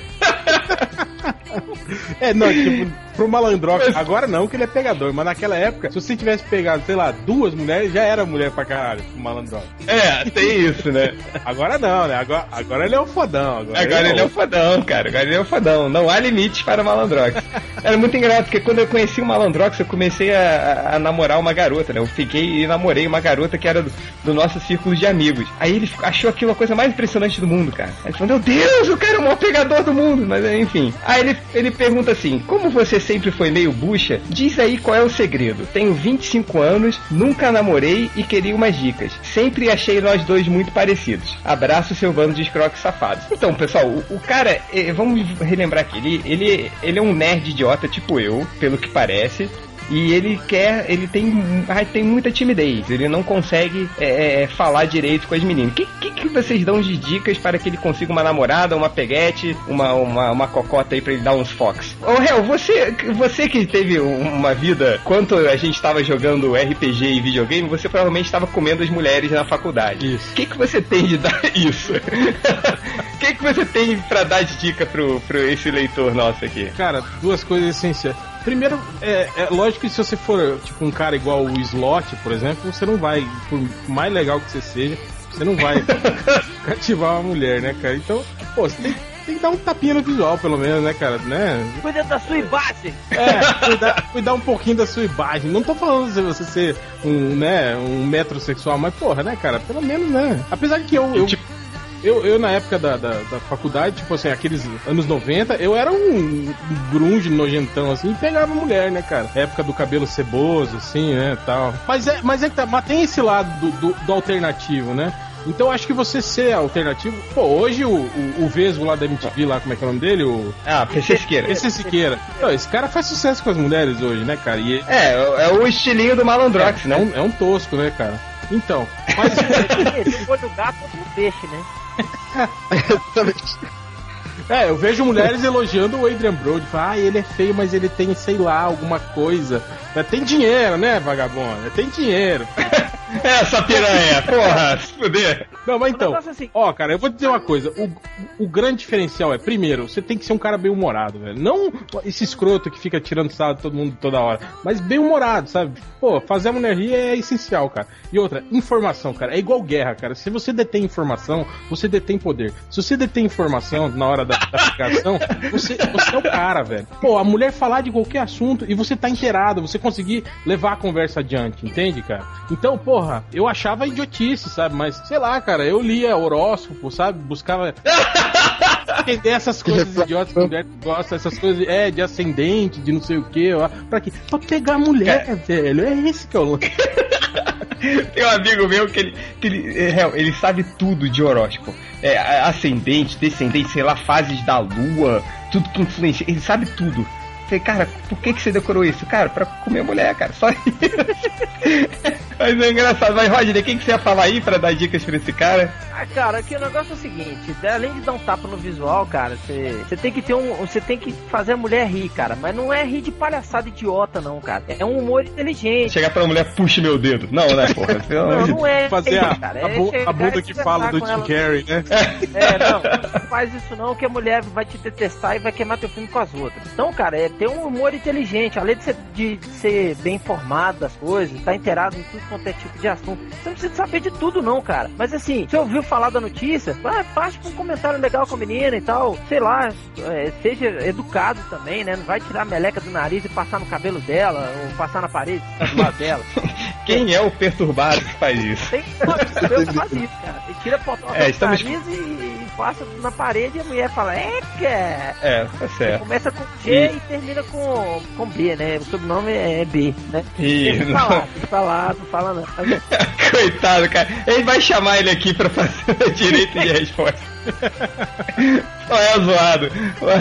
É, não, tipo, pro malandrox, agora não que ele é pegador, mas naquela época, se você tivesse pegado, sei lá, duas mulheres, já era mulher pra caralho, pro malandrox. É, tem isso, né? Agora não, né? Agora, agora ele é o fodão. Agora, Agora ele é o fodão, cara. Agora ele é o fodão. Não há limites para o Malandrox. Era muito engraçado, porque quando eu conheci o Malandrox, eu comecei a, a- a namorar uma garota, né? Eu fiquei e namorei uma garota que era do, do nosso círculo de amigos. Aí ele achou aquilo a coisa mais impressionante do mundo, cara. Aí ele falou, meu Deus, o cara é o maior pegador do mundo. Mas enfim. Aí ele, ele pergunta assim, como você sempre foi meio bucha, diz aí qual é o segredo. Tenho 25 anos, nunca namorei e queria umas dicas. Sempre achei nós dois muito parecidos. Abraço seu bando de escroques safados. Então, pessoal, o, o cara, eh, vamos relembrar aqui, ele, ele, ele é um nerd idiota tipo eu, pelo que parece. E ele quer, ele tem, tem muita timidez, ele não consegue é, é, falar direito com as meninas. O que, que, que vocês dão de dicas para que ele consiga uma namorada, uma peguete, uma, uma, uma cocota aí pra ele dar uns fox? Ô, Hel, você, você que teve uma vida, quanto a gente estava jogando RPG e videogame, você provavelmente estava comendo as mulheres na faculdade. Isso. O que, que você tem de dar isso? O que, que você tem pra dar de dica pro, pro esse leitor nosso aqui? Cara, duas coisas essenciais. Primeiro, é, é lógico que se você for tipo um cara igual o Slot, por exemplo, você não vai, por mais legal que você seja, você não vai cativar uma mulher, né, cara? Então, pô, você tem, tem que dar um tapinha no visual, pelo menos, né, cara? Né? Cuida da sua imagem. É, cuidar, cuidar um pouquinho da sua imagem. Não tô falando de você ser um, né, um metrosexual, mas porra, né, cara? Pelo menos, né? Apesar de que eu. eu Tipo- eu, eu, na época da, da, da faculdade, tipo assim, aqueles anos 90, eu era um grunge nojentão, assim, e pegava mulher, né, cara? Época do cabelo ceboso, assim, né, tal. Mas é, mas é que tá, mas tem esse lado do, do, do alternativo, né? Então acho que você ser alternativo. Pô, hoje o, o, o Vesgo lá da MTV, lá, como é que é o nome dele? O. Ah, PC Siqueira. Esse Siqueira. Pô, esse cara faz sucesso com as mulheres hoje, né, cara? E É, é o estilinho do Malandrox, é, né? um, é um tosco, né, cara? Então, mas Esse foi do gato peixe, né? Exatamente. É, eu vejo mulheres elogiando o Adrian Brody. Ah, ele é feio, mas ele tem, sei lá, alguma coisa. É, Tem dinheiro, né, vagabundo? Tem dinheiro. Essa piranha, porra, se fuder. Não, mas então, assim- ó, cara, eu vou te dizer uma coisa. O, o grande diferencial é, primeiro, você tem que ser um cara bem humorado, velho. Não esse escroto que fica tirando sarro de todo mundo toda hora, mas bem humorado, sabe? Pô, fazer a mulher rir é essencial, cara. E outra, informação, cara. É igual guerra, cara. Se você detém informação, você detém poder. Se você detém informação na hora da, da ficação, você, você é o cara, velho. Pô, a mulher falar de qualquer assunto e você tá inteirado, você conseguir levar a conversa adiante, entende, cara? Então, porra, eu achava idiotice, sabe? Mas, sei lá, cara, eu lia horóscopo, sabe? Buscava entender essas coisas idiotas que mulher gosta, essas coisas é, de ascendente, de não sei o que, ó. Pra quê? Pra pegar mulher, velho. É esse que é o lance. Tem um amigo meu que ele, que ele, é, ele sabe tudo de horóscopo. É, a- ascendente, descendente, sei lá, fases da lua, tudo que influencia. Ele sabe tudo. Falei, cara, por que, que você decorou isso? Cara, pra comer mulher, cara, só isso. Mas é engraçado. Mas, Rodney, o que, que você ia falar aí pra dar dicas pra esse cara? Ah, cara, aqui o negócio é o seguinte, além de dar um tapa no visual, cara, você tem que ter um. Você tem que fazer a mulher rir, cara. Mas não é rir de palhaçada idiota, não, cara. É um humor inteligente. Chegar pra mulher, puxe meu dedo. Não, né, porra? Não, não é. Fazer a, cara. a, É bu- a bunda que fala do Jim. Carrey, né? É, não, não faz isso não, que a mulher vai te detestar e vai queimar teu filme com as outras. Então, cara, é ter um humor inteligente, além de ser, de ser bem informado das coisas, tá inteirado em tudo quanto é tipo de assunto. Você não precisa saber de tudo, não, cara. Mas assim, você ouviu falar da notícia, faz um comentário legal com a menina e tal. Sei lá, é, seja educado também, né? Não vai tirar a meleca do nariz e passar no cabelo dela, ou passar na parede do lado dela. Quem é o perturbado que faz isso? Tem pessoa que faz isso, cara. Ele tira a foto É, estamos- camisa e passa na parede e a mulher fala, é, cara. É, tá certo. Começa com G e termina com, com B, né? O sobrenome é B, né? Eu não. falar, falar, não fala não. Coitado, cara. Ele vai chamar ele aqui pra fazer direito de resposta. Só é zoado.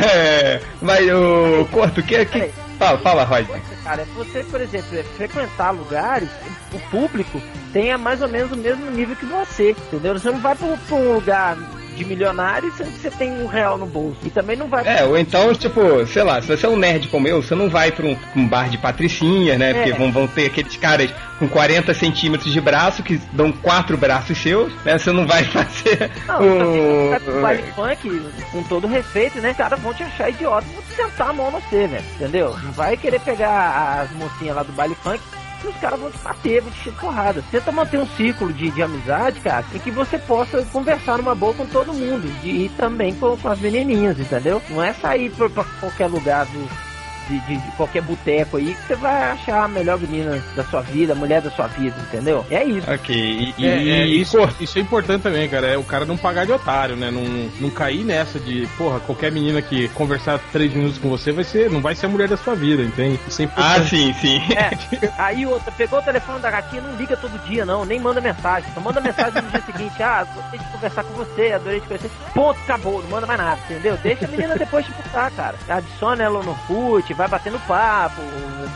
É, mas o Corto, que, que... Fala, fala, Rodney. coisa, cara, é você, por exemplo, é frequentar lugares, o público tenha mais ou menos o mesmo nível que você, entendeu? Você não vai pra, um- pra um lugar de milionário sendo que você tem um real no bolso. E também não vai É, ou então, tipo, sei lá, se você é um nerd como eu, você não vai pra um, um bar de patricinha, né? Porque É. vão, vão ter aqueles caras com 40 centímetros de braço que dão quatro braços seus, né? Você não vai fazer Não, um... com baile funk, com todo respeito, né? Os caras vão te achar idiota vão sentar a mão no você, velho. Entendeu? Não vai querer pegar as mocinhas lá do baile funk que os caras vão te bater, vão te encher porrada. Tenta manter um ciclo de, de amizade, cara, em que você possa conversar numa boa com todo mundo. E, também com, com as menininhas, entendeu? Não é sair pra, pra qualquer lugar do. De, de- de qualquer boteco aí que você vai achar a melhor menina da sua vida, a mulher da sua vida, entendeu? É isso. Ok, e, e, É, é, e isso, isso é importante também, cara. É o cara não pagar de otário, né? Não, não cair nessa de, porra, qualquer menina que conversar três minutos com você vai ser, não vai ser a mulher da sua vida, entende? Isso é Ah, sim, sim. É, aí outra, pegou o telefone da Raquinha, não liga todo dia não, nem manda mensagem. Só manda mensagem no dia seguinte, ah, gostei de conversar com você, adorei te conhecer. Ponto, acabou, não manda mais nada, entendeu? Deixa a menina depois te buscar, cara. Adiciona ela no Orkut, vai batendo papo,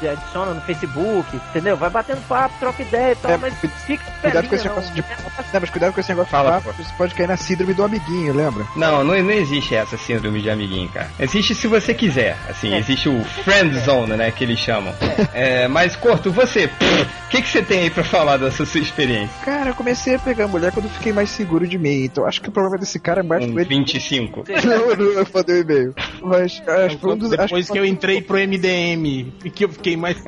adiciona no Facebook, entendeu? Vai batendo papo, troca ideia e tal, É, mas fica Cuidado com esse não. negócio de. Não, mas cuidado com esse negócio Fala, de papo, você pode cair na síndrome do amiguinho, lembra? Não, não, não existe essa síndrome de amiguinho, cara. Existe se você quiser. Assim, É. existe o friend zone, né, que eles chamam. É, mas, Corto, você, o que, que você tem aí pra falar dessa sua experiência? Cara, eu comecei a pegar mulher quando eu fiquei mais seguro de mim. Então acho que o problema desse cara é mais Um com ele. 25. Não, não, eu mandei um e-mail. Mas acho que foi um dos. acho Depois que eu entrei pro MDM e que eu fiquei mais.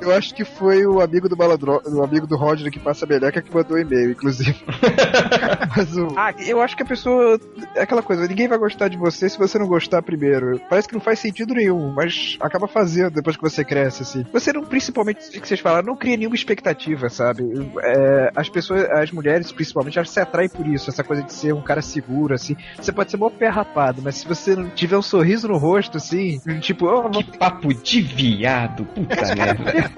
Eu acho que foi o amigo do malandro, o amigo do Roger que passa a meleca que mandou o e-mail, inclusive. Mas o, Ah, eu acho que a pessoa. É aquela coisa, ninguém vai gostar de você se você não gostar primeiro. Parece que não faz sentido nenhum, mas acaba fazendo depois que você cresce, assim. Você não, principalmente, o que vocês falaram, não cria nenhuma expectativa, sabe? É, as pessoas, as mulheres, principalmente, elas se atraem por isso, essa coisa de ser um cara seguro, assim. Você pode ser mó pé rapado, mas se você não tiver um sorriso no rosto, assim, tipo, oh, Que papo de viado, puta merda.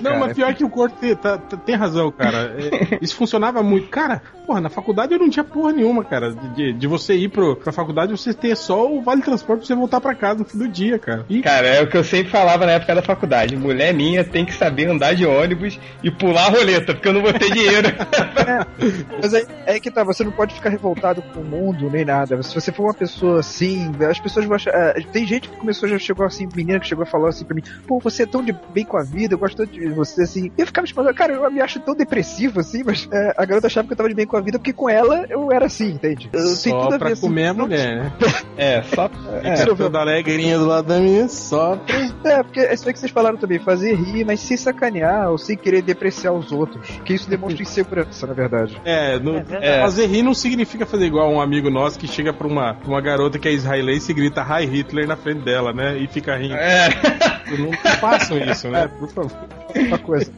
Não, cara. mas pior que o Corto tem, tá- tá- tem razão, cara. É, isso funcionava muito. Cara, porra, na faculdade eu não tinha porra nenhuma, cara. De, de- de você ir pro, pra faculdade você ter só o vale transporte pra você voltar pra casa no fim do dia, cara. E, Cara, é o que eu sempre falava na época da faculdade. Mulher minha tem que saber andar de ônibus e pular a roleta, porque eu não vou ter dinheiro. Mas é, é que tá, você não pode ficar revoltado com o mundo nem nada. Se você for uma pessoa assim, as pessoas vão achar. é, tem gente que começou, já chegou assim, menina que chegou a falar assim pra mim: pô, você é tão de bem com a vida, eu gosto tanto de você assim. E eu ficava me falando, cara, eu me acho tão depressivo assim, mas é, a garota achava que eu tava de bem com a vida porque com ela eu era assim, entende? Eu, só tudo a pra ver, assim, comer a não- mulher, né? É, só. É, toda alegrinha do lado da minha, só pra... É, porque é isso aí que vocês falaram também, fazer rir, mas sem sacanear ou sem querer depreciar os outros. Que isso demonstra insegurança, na verdade. É, no- É verdade. É. fazer rir não significa fazer igual um amigo nosso que chega pra uma, pra uma garota que é israelense e grita Hi Hitler na frente dela, né? E fica rindo. É. Não façam isso, né? Por favor. Uma coisa.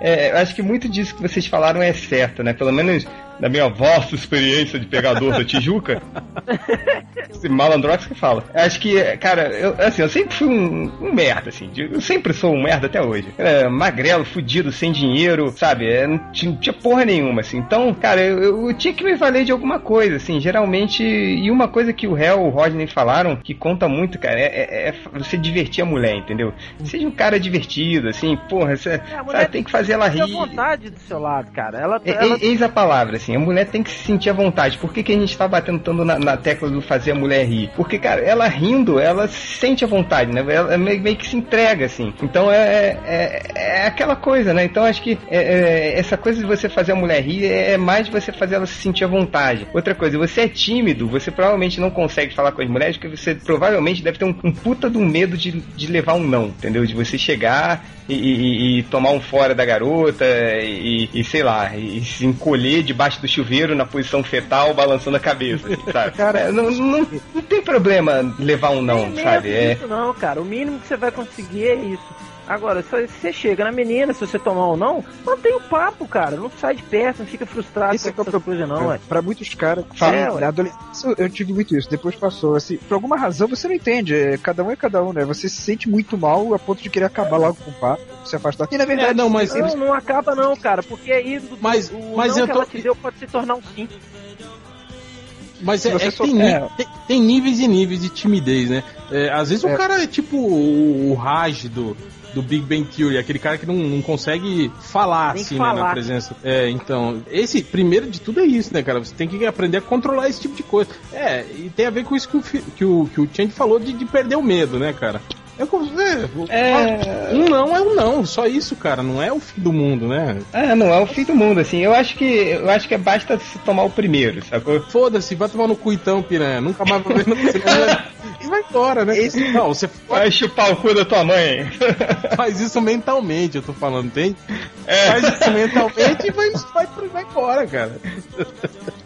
É, eu acho que muito disso que vocês falaram é certo, né? Pelo menos na minha vasta experiência de pegador da Tijuca. Esse malandrox que fala. Acho que, cara, eu, assim, eu sempre fui um, um merda, assim. de- Eu sempre sou um merda até hoje. É, magrelo, fudido, sem dinheiro, sabe? É, não tinha, não tinha porra nenhuma, assim. Então, cara, eu, eu tinha que me valer de alguma coisa, assim. Geralmente. E uma coisa que o réu, o Rodney falaram, que conta muito, cara, é, é- é você divertir a mulher, entendeu? Seja um cara divertido, assim, porra, você, É, a sabe, mulher tem que fazer ela rir. vontade do seu lado, cara. Ela, É, ela é- Eis a palavra, assim, a mulher tem que se sentir à vontade. Por que, que a gente tá batendo tanto na, na tecla do fazer a mulher rir? Porque, cara, ela rindo, ela se sente à vontade, né? Ela meio, meio que se entrega, assim. Então é, é, é aquela coisa, né? Então acho que é, é, essa coisa de você fazer a mulher rir é mais de você fazer ela se sentir à vontade. Outra coisa, você é tímido, você provavelmente não consegue falar com as mulheres, porque você provavelmente deve ter um, um puta do medo de, de levar um não, entendeu? De você chegar e, e- e tomar um fora da garota e, e, sei lá, e se encolher debaixo do chuveiro na posição fetal, balançando a cabeça, assim, sabe? Cara, não, não, não tem problema levar um não, sabe? É, isso não, cara. O mínimo que você vai conseguir é isso. Agora, se você chega na menina, se você tomar ou não, mantém o papo, cara. Não sai de perto, não fica frustrado Esse é com que é essas coisas, não, ué. Pra muitos caras, É, na adolescência eu tive muito isso, depois passou. Assim, por alguma razão você não entende, é, cada um é cada um, né? Você se sente muito mal a ponto de querer acabar logo com o papo, se afastar. E na verdade, É, não, mas- Não, não acaba não, cara, porque aí do- Mas- o mas não eu que tô- ela te deu pode se tornar um sim. Mas Se é, você é tem, é. tem níveis e níveis de timidez, né? É, às vezes o É. cara é tipo o, o Raj do, do Big Bang Theory, aquele cara que não, não consegue falar assim, né, na falar. presença. É, então, esse, primeiro de tudo é isso, né, cara? Você tem que aprender a controlar esse tipo de coisa. É, e tem a ver com isso que o, que o, que o Change falou de, de perder o medo, né, cara? É, como- é, um não é um não, só isso, cara. Não é o fim do mundo, né? É, não é o fim do mundo, assim. Eu acho que eu acho que basta se tomar o primeiro, sacou? Foda-se, vai tomar no cu então, piranha. Nunca mais vai ver no. E vai embora, né? Não, você Vai chupar o cu da tua mãe. faz isso mentalmente, eu tô falando, entende? É. Faz isso mentalmente e vai, vai, vai embora, cara.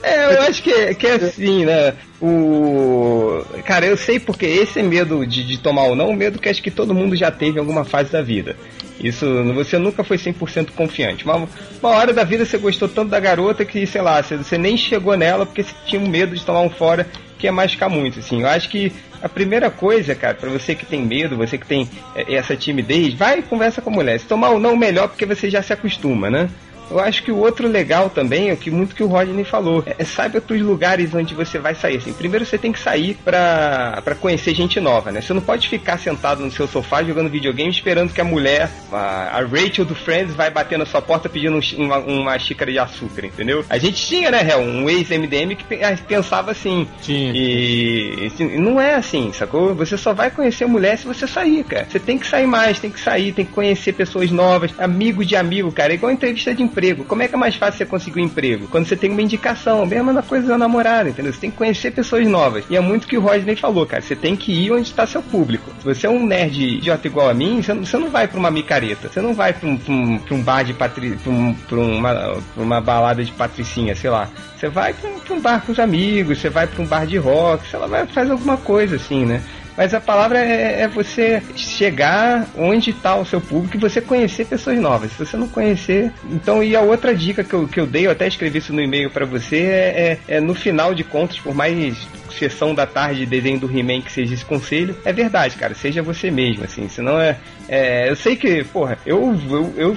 É, eu acho que, que é assim, né? O. Cara, eu sei porque esse medo de, de tomar ou não, o medo que acho que todo mundo já teve em alguma fase da vida. Isso, você nunca foi 100% confiante. Uma, uma hora da vida você gostou tanto da garota que, sei lá, você, você nem chegou nela porque você tinha um medo de tomar um fora que ia machucar muito, assim. Eu acho que a primeira coisa, cara, pra você que tem medo, você que tem é, essa timidez, vai e conversa com a mulher. Se tomar ou não, melhor porque você já se acostuma, né? Eu acho que o outro legal também é o que muito que o Rodney falou. É, saiba os lugares onde você vai sair. Assim, primeiro você tem que sair pra, pra conhecer gente nova, né? Você não pode ficar sentado no seu sofá jogando videogame esperando que a mulher, a, a Rachel do Friends, vai bater na sua porta pedindo um uma, uma xícara de açúcar, entendeu? A gente tinha, né, Hel, um ex-MDM que ah, pensava assim. Tinha. E assim, não é assim, sacou? Você só vai conhecer mulher se você sair, cara. Você tem que sair mais, tem que sair, tem que conhecer pessoas novas, amigo de amigo, cara. É igual entrevista de emprego. Como é que é mais fácil você conseguir um emprego? Quando você tem uma indicação, mesma coisa da namorada, entendeu? Você tem que conhecer pessoas novas. E é muito o que o Rodney falou, cara. Você tem que ir onde está seu público. Se você é um nerd idiota igual a mim, você não, você não vai pra uma micareta. Você não vai pra um, pra um, pra um bar de patri... um- uma, uma balada de patricinha, sei lá. Você vai pra um, bar com os amigos, você vai pra um bar de rock, sei lá, vai fazer alguma coisa assim, né? Mas a palavra é, é você chegar onde está o seu público e você conhecer pessoas novas. Se você não conhecer. Então, e a outra dica que eu, que eu dei, eu até escrevi isso no e-mail para você, é, é- é no final de contas, por mais sessão da tarde desenho do He-Man que seja esse conselho, é verdade, cara. Seja você mesmo, assim. Senão é. é eu sei que, porra, eu, eu, eu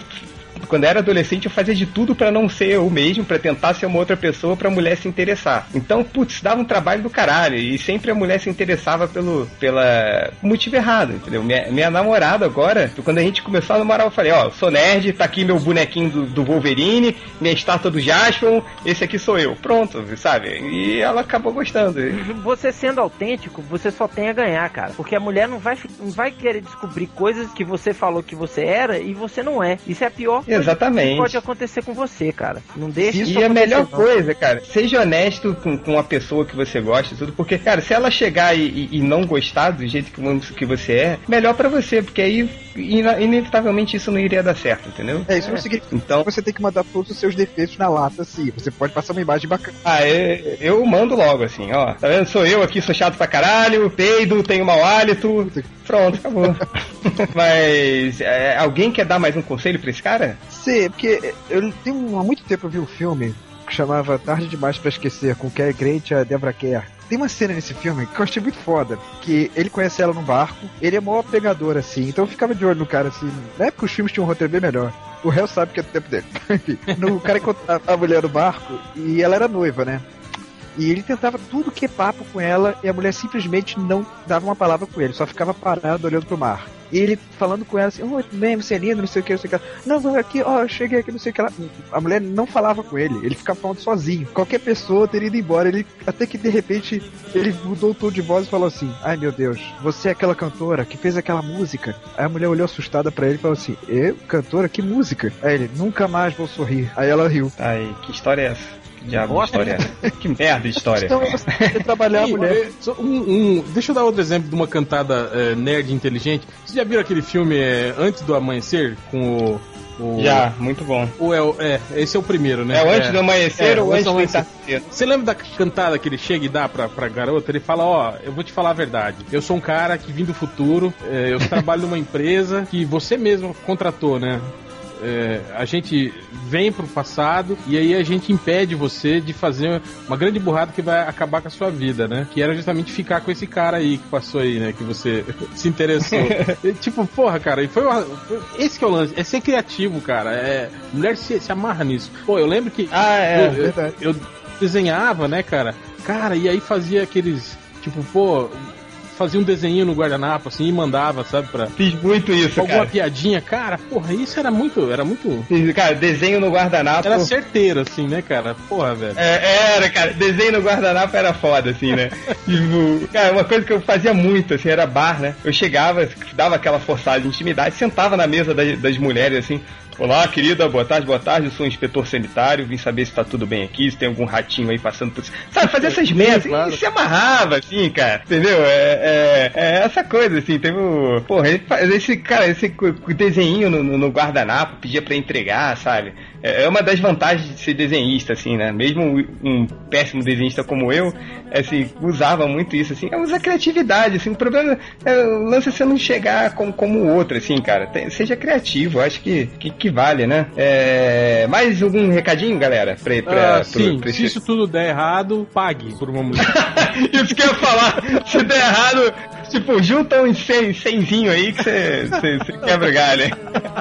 quando eu era adolescente, eu fazia de tudo pra não ser eu mesmo, pra tentar ser uma outra pessoa pra mulher se interessar. Então, putz, dava um trabalho do caralho. E sempre a mulher se interessava pelo pela motivo errado, entendeu? Minha, minha namorada agora, quando a gente começou a namorar, eu falei, ó, eu sou nerd, tá aqui meu bonequinho do, do Wolverine, minha estátua do Jaspion, esse aqui sou eu. Pronto, sabe? E ela acabou gostando. Você sendo autêntico, você só tem a ganhar, cara. Porque a mulher não vai, não vai querer descobrir coisas que você falou que você era e você não é. Isso é pior Exatamente. que pode acontecer com você, cara. Não deixe isso E a melhor não. coisa, cara, seja honesto com, com a pessoa que você gosta e tudo, porque, cara, se ela chegar e, e- e não gostar do jeito que, que você é, melhor pra você, porque aí inevitavelmente isso não iria dar certo, entendeu? É, isso não significa Então, que você tem que mandar todos os seus defeitos na lata, sim. Você pode passar uma imagem bacana. ah, eu, eu mando logo, assim, ó. Tá vendo? Sou eu aqui, sou chato pra caralho, peido, tenho mau hálito. Pronto, acabou. Mas, é, alguém quer dar mais um conselho pra esse cara? Sim, porque eu tenho há muito tempo eu vi um filme que chamava Tarde Demais pra Esquecer, com o Cary Grant e a Deborah Kerr. Tem uma cena nesse filme que eu achei muito foda, que ele conhece ela num barco, ele é maior pegador, assim, então eu ficava de olho no cara, assim, na época os filmes tinham um roteiro bem melhor. O réu sabe que é do tempo dele. No cara encontra a mulher no barco e ela era noiva, né? E ele tentava tudo que é papo com ela e a mulher simplesmente não dava uma palavra com ele, só ficava parado olhando pro mar. E ele falando com ela assim, oh, bem, você é lindo, não sei o que, não sei o que. Não, vou aqui, ó, eu cheguei aqui, não sei o que. A mulher não falava com ele, ele ficava falando sozinho. Qualquer pessoa teria ido embora. Ele, até que de repente ele mudou o tom de voz e falou assim: Ai meu Deus, você é aquela cantora que fez aquela música. Aí a mulher olhou assustada pra ele e falou assim: Eu, cantora, que música? Aí ele, nunca mais vou sorrir. Aí ela riu. Ai, que história é essa? Que diabo de Bosta. história é? Que merda de história. Então você tem que trabalhar a mulher. é, só um- um- deixa eu dar outro exemplo de uma cantada é, nerd inteligente. Vocês já viram aquele filme é, Antes do Amanhecer com o O- Já, muito bom. É, o- é, esse é o primeiro, né? É o antes do amanhecer É, ou antes do amanhecer. entardecer? Você lembra da cantada que ele chega e dá pra, pra garota? Ele fala, ó, eu vou te falar a verdade. Eu sou um cara que vim do futuro, é, eu trabalho numa empresa que você mesmo contratou, né? É, a gente vem pro passado e aí a gente impede você de fazer uma grande burrada que vai acabar com a sua vida, né? Que era justamente ficar com esse cara aí que passou aí, né? Que você se interessou. E, tipo, porra, cara, e foi, uma- foi- esse que é o lance, é ser criativo, cara. É, mulher se, se amarra nisso. Pô, eu lembro que Ah, é. eu, eu- eu desenhava, né, cara? Cara, e aí fazia aqueles, tipo, pô, fazia um desenho no guardanapo assim e mandava, sabe, pra Fiz muito isso, alguma cara. piadinha. Cara, porra, isso era muito, era muito Fiz, Cara, desenho no guardanapo. era certeiro assim, né, cara? Porra, velho. É, era, cara, desenho no guardanapo era foda, assim, né? Tipo, cara, uma coisa que eu fazia muito, assim, era bar, né? Eu chegava, dava aquela forçada de intimidade, sentava na mesa das, das mulheres, assim, Olá, querida, boa tarde, boa tarde, eu sou um inspetor sanitário, vim saber se tá tudo bem aqui, se tem algum ratinho aí passando por... Sabe, fazer essas merdas, claro. e se amarrava, assim, cara, entendeu? É, é, é essa coisa, assim, teve o... Porra, esse, cara, esse desenho no, no- no guardanapo, pedia pra entregar, sabe? É é uma das vantagens de ser desenhista, assim, né? Mesmo um péssimo desenhista como eu, assim, usava muito isso, assim, é usar criatividade, assim, o problema é o lance é você não chegar como, como o outro, assim, cara. Tem- seja criativo, acho que, que, que vale, né? É, mais algum recadinho, galera? Pra, pra, Ah, pro- sim, pra se esse- isso tudo der errado, pague por uma mulher. Isso que eu ia falar. Se der errado, tipo, junta uns 100, 100 aí que você quebra o galho?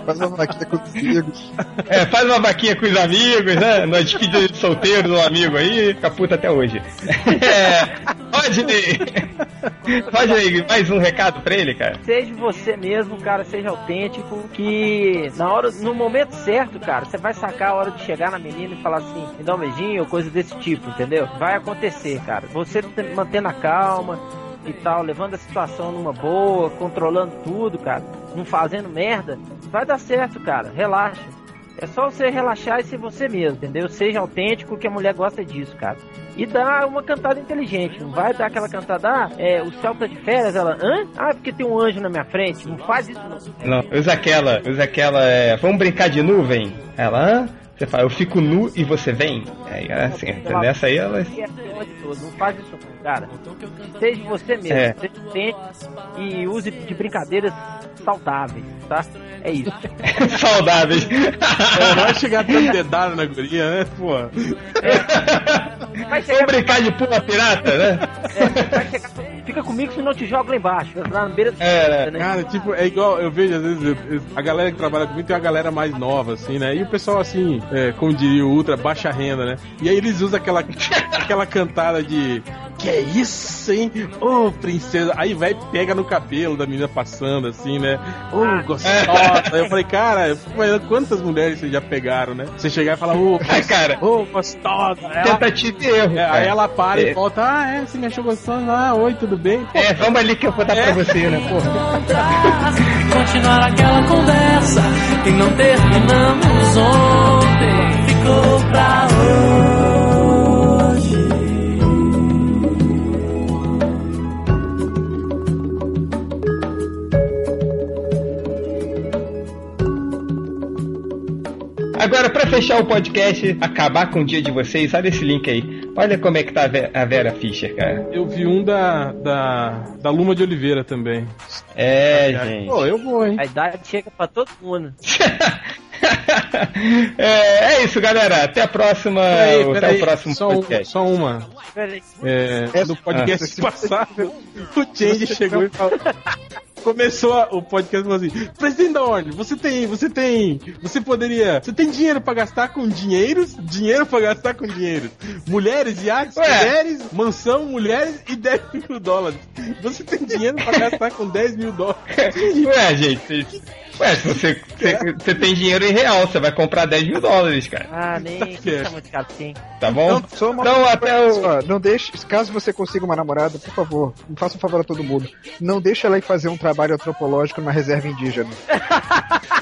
Faz uma vaquinha com os amigos. É, faz uma vaquinha com os amigos, né? Na despedida de solteiro do amigo aí, fica puta até hoje. É, Rodney! Rodney, mais um recado pra ele, cara? Seja você mesmo, cara, seja autêntico, que na hora, no momento certo, cara, você vai sacar a hora de chegar na menina e falar assim, me dá um beijinho ou coisa desse tipo, entendeu? Vai acontecer, cara. Você te- mantendo a calma e tal, levando a situação numa boa, controlando tudo, cara, não fazendo merda, vai dar certo, cara. Relaxa. É só você relaxar e ser você mesmo, entendeu? Seja autêntico, que a mulher gosta disso, cara. E dá uma cantada inteligente. Não vai dar aquela cantada, ah, é, o céu tá de férias, ela, hã? Ah, porque tem um anjo na minha frente. Não faz isso, não. Não, usa aquela, usa aquela, é, vamos brincar de nuvem? Ela, hã? Você fala, eu fico nu e você vem? É assim, nessa aí ela... E é acima de tudo, Não faz isso, cara. Seja você mesmo, É. e use de brincadeiras saudáveis, tá? É isso. Saudáveis. É, vai chegar dando dedada na guria, né, pô? Vai Vamos chegar, brincar de pula pirata, né? é, vai chegar, fica comigo se não te jogo lá embaixo, lá na beira do É, né? Cara, tipo, é igual, eu vejo às vezes, eu- eu- a galera que trabalha comigo tem uma galera mais nova, assim, né? E o pessoal, assim, é, como diria o Ultra, baixa renda, né? E aí eles usam aquela, aquela cantada de que é isso, hein? Ô, princesa. Aí vai e pega no cabelo da menina passando, assim, né? Ô, gostosa. Aí eu falei, cara, quantas mulheres vocês já pegaram, né? Você chegar e falar, ô, Ai, cara, ô, gostosa. Ela, tentativa e erro. é, aí ela para É. e volta, ah, é, você me achou gostosa? Ah, oi, tudo bem? Pô, É, vamos ali que eu vou dar pra você, né, porra? Continuar aquela conversa que não terminamos ontem. Ficou pra hoje. Agora, pra fechar o podcast, acabar com o dia de vocês, olha esse link aí. Olha como é que tá a Ve- a Vera Fischer, cara. Eu vi um da, da, da Luma de Oliveira também. É, gente. Pô, eu vou, hein? A idade chega pra todo mundo. é, é isso, galera. Até a próxima. Peraí, até peraí, o próximo só, um- podcast. só uma. É, no podcast passado, o Change chegou e falou. Começou a- o podcast falou assim: Presidente da Ordem, você tem, você tem, você poderia, você tem dinheiro pra gastar com dinheiros, dinheiro pra gastar com dinheiros, mulheres, iates, mulheres, mansão, mulheres e 10 mil dólares. Você tem dinheiro pra gastar com 10 mil dólares. Ué, gente. Ué, se você, você, você tem dinheiro em real, você vai comprar 10 mil dólares, cara. Ah, nem certo. tá muito caro assim. Tá bom? Só uma Então, até o. Ó, não deixe, caso você consiga uma namorada, por favor, faça um favor a todo mundo. Não deixe ela ir fazer um trabalho antropológico numa reserva indígena.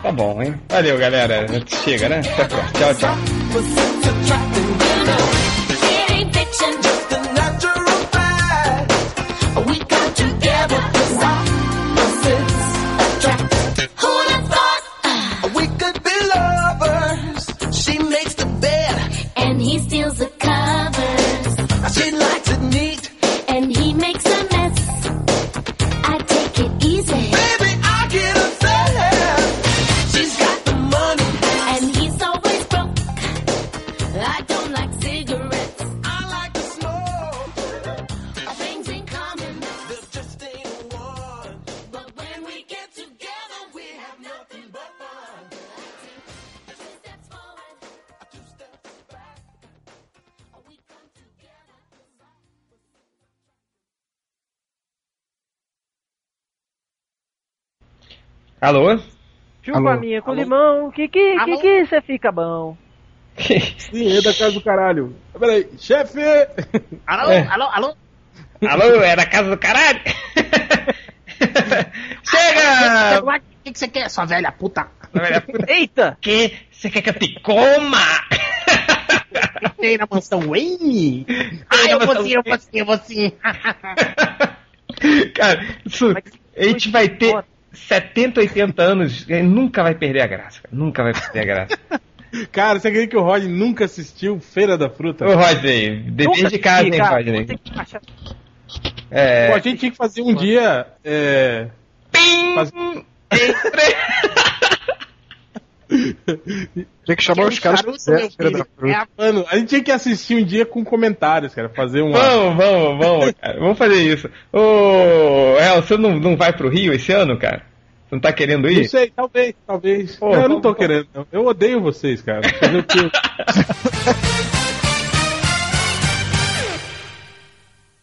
Tá bom, hein? Valeu, galera. Chega, né? Até a próxima. Tchau, tchau. Alô? Chupa Alô? a minha com limão, que que, que Alô? que você fica bom. Sim, é da casa do caralho. Peraí, chefe! Alô, É. alô, alô? Alô, é da casa do caralho? Chega! O que, que você quer, sua velha puta? Eita! Que? Você quer que eu te coma? Tem na mansão Wayne? Ah, eu vou sim, eu vou sim, eu vou sim. Cara, isso, a gente vai ter 70, 80 anos nunca vai perder a graça. cara. Nunca vai perder a graça. Cara, você acredita que o Rod nunca assistiu Feira da Fruta? Ô, Rodney, dever de casa, hein, Rodney? É. Pô, a gente tinha que fazer um dia. É... Pim! Faz- Tinha que chamar os caras. É a Mano, a gente tinha que assistir um dia com comentários, cara. Fazer um. Vamos, vamos, vamos, cara. Vamos fazer isso. Ô, El, você não, não vai pro Rio esse ano, cara? Você não tá querendo Não ir? sei, talvez, talvez. Não, eu não tô querendo, não. Eu odeio vocês, cara. Fazer o quê?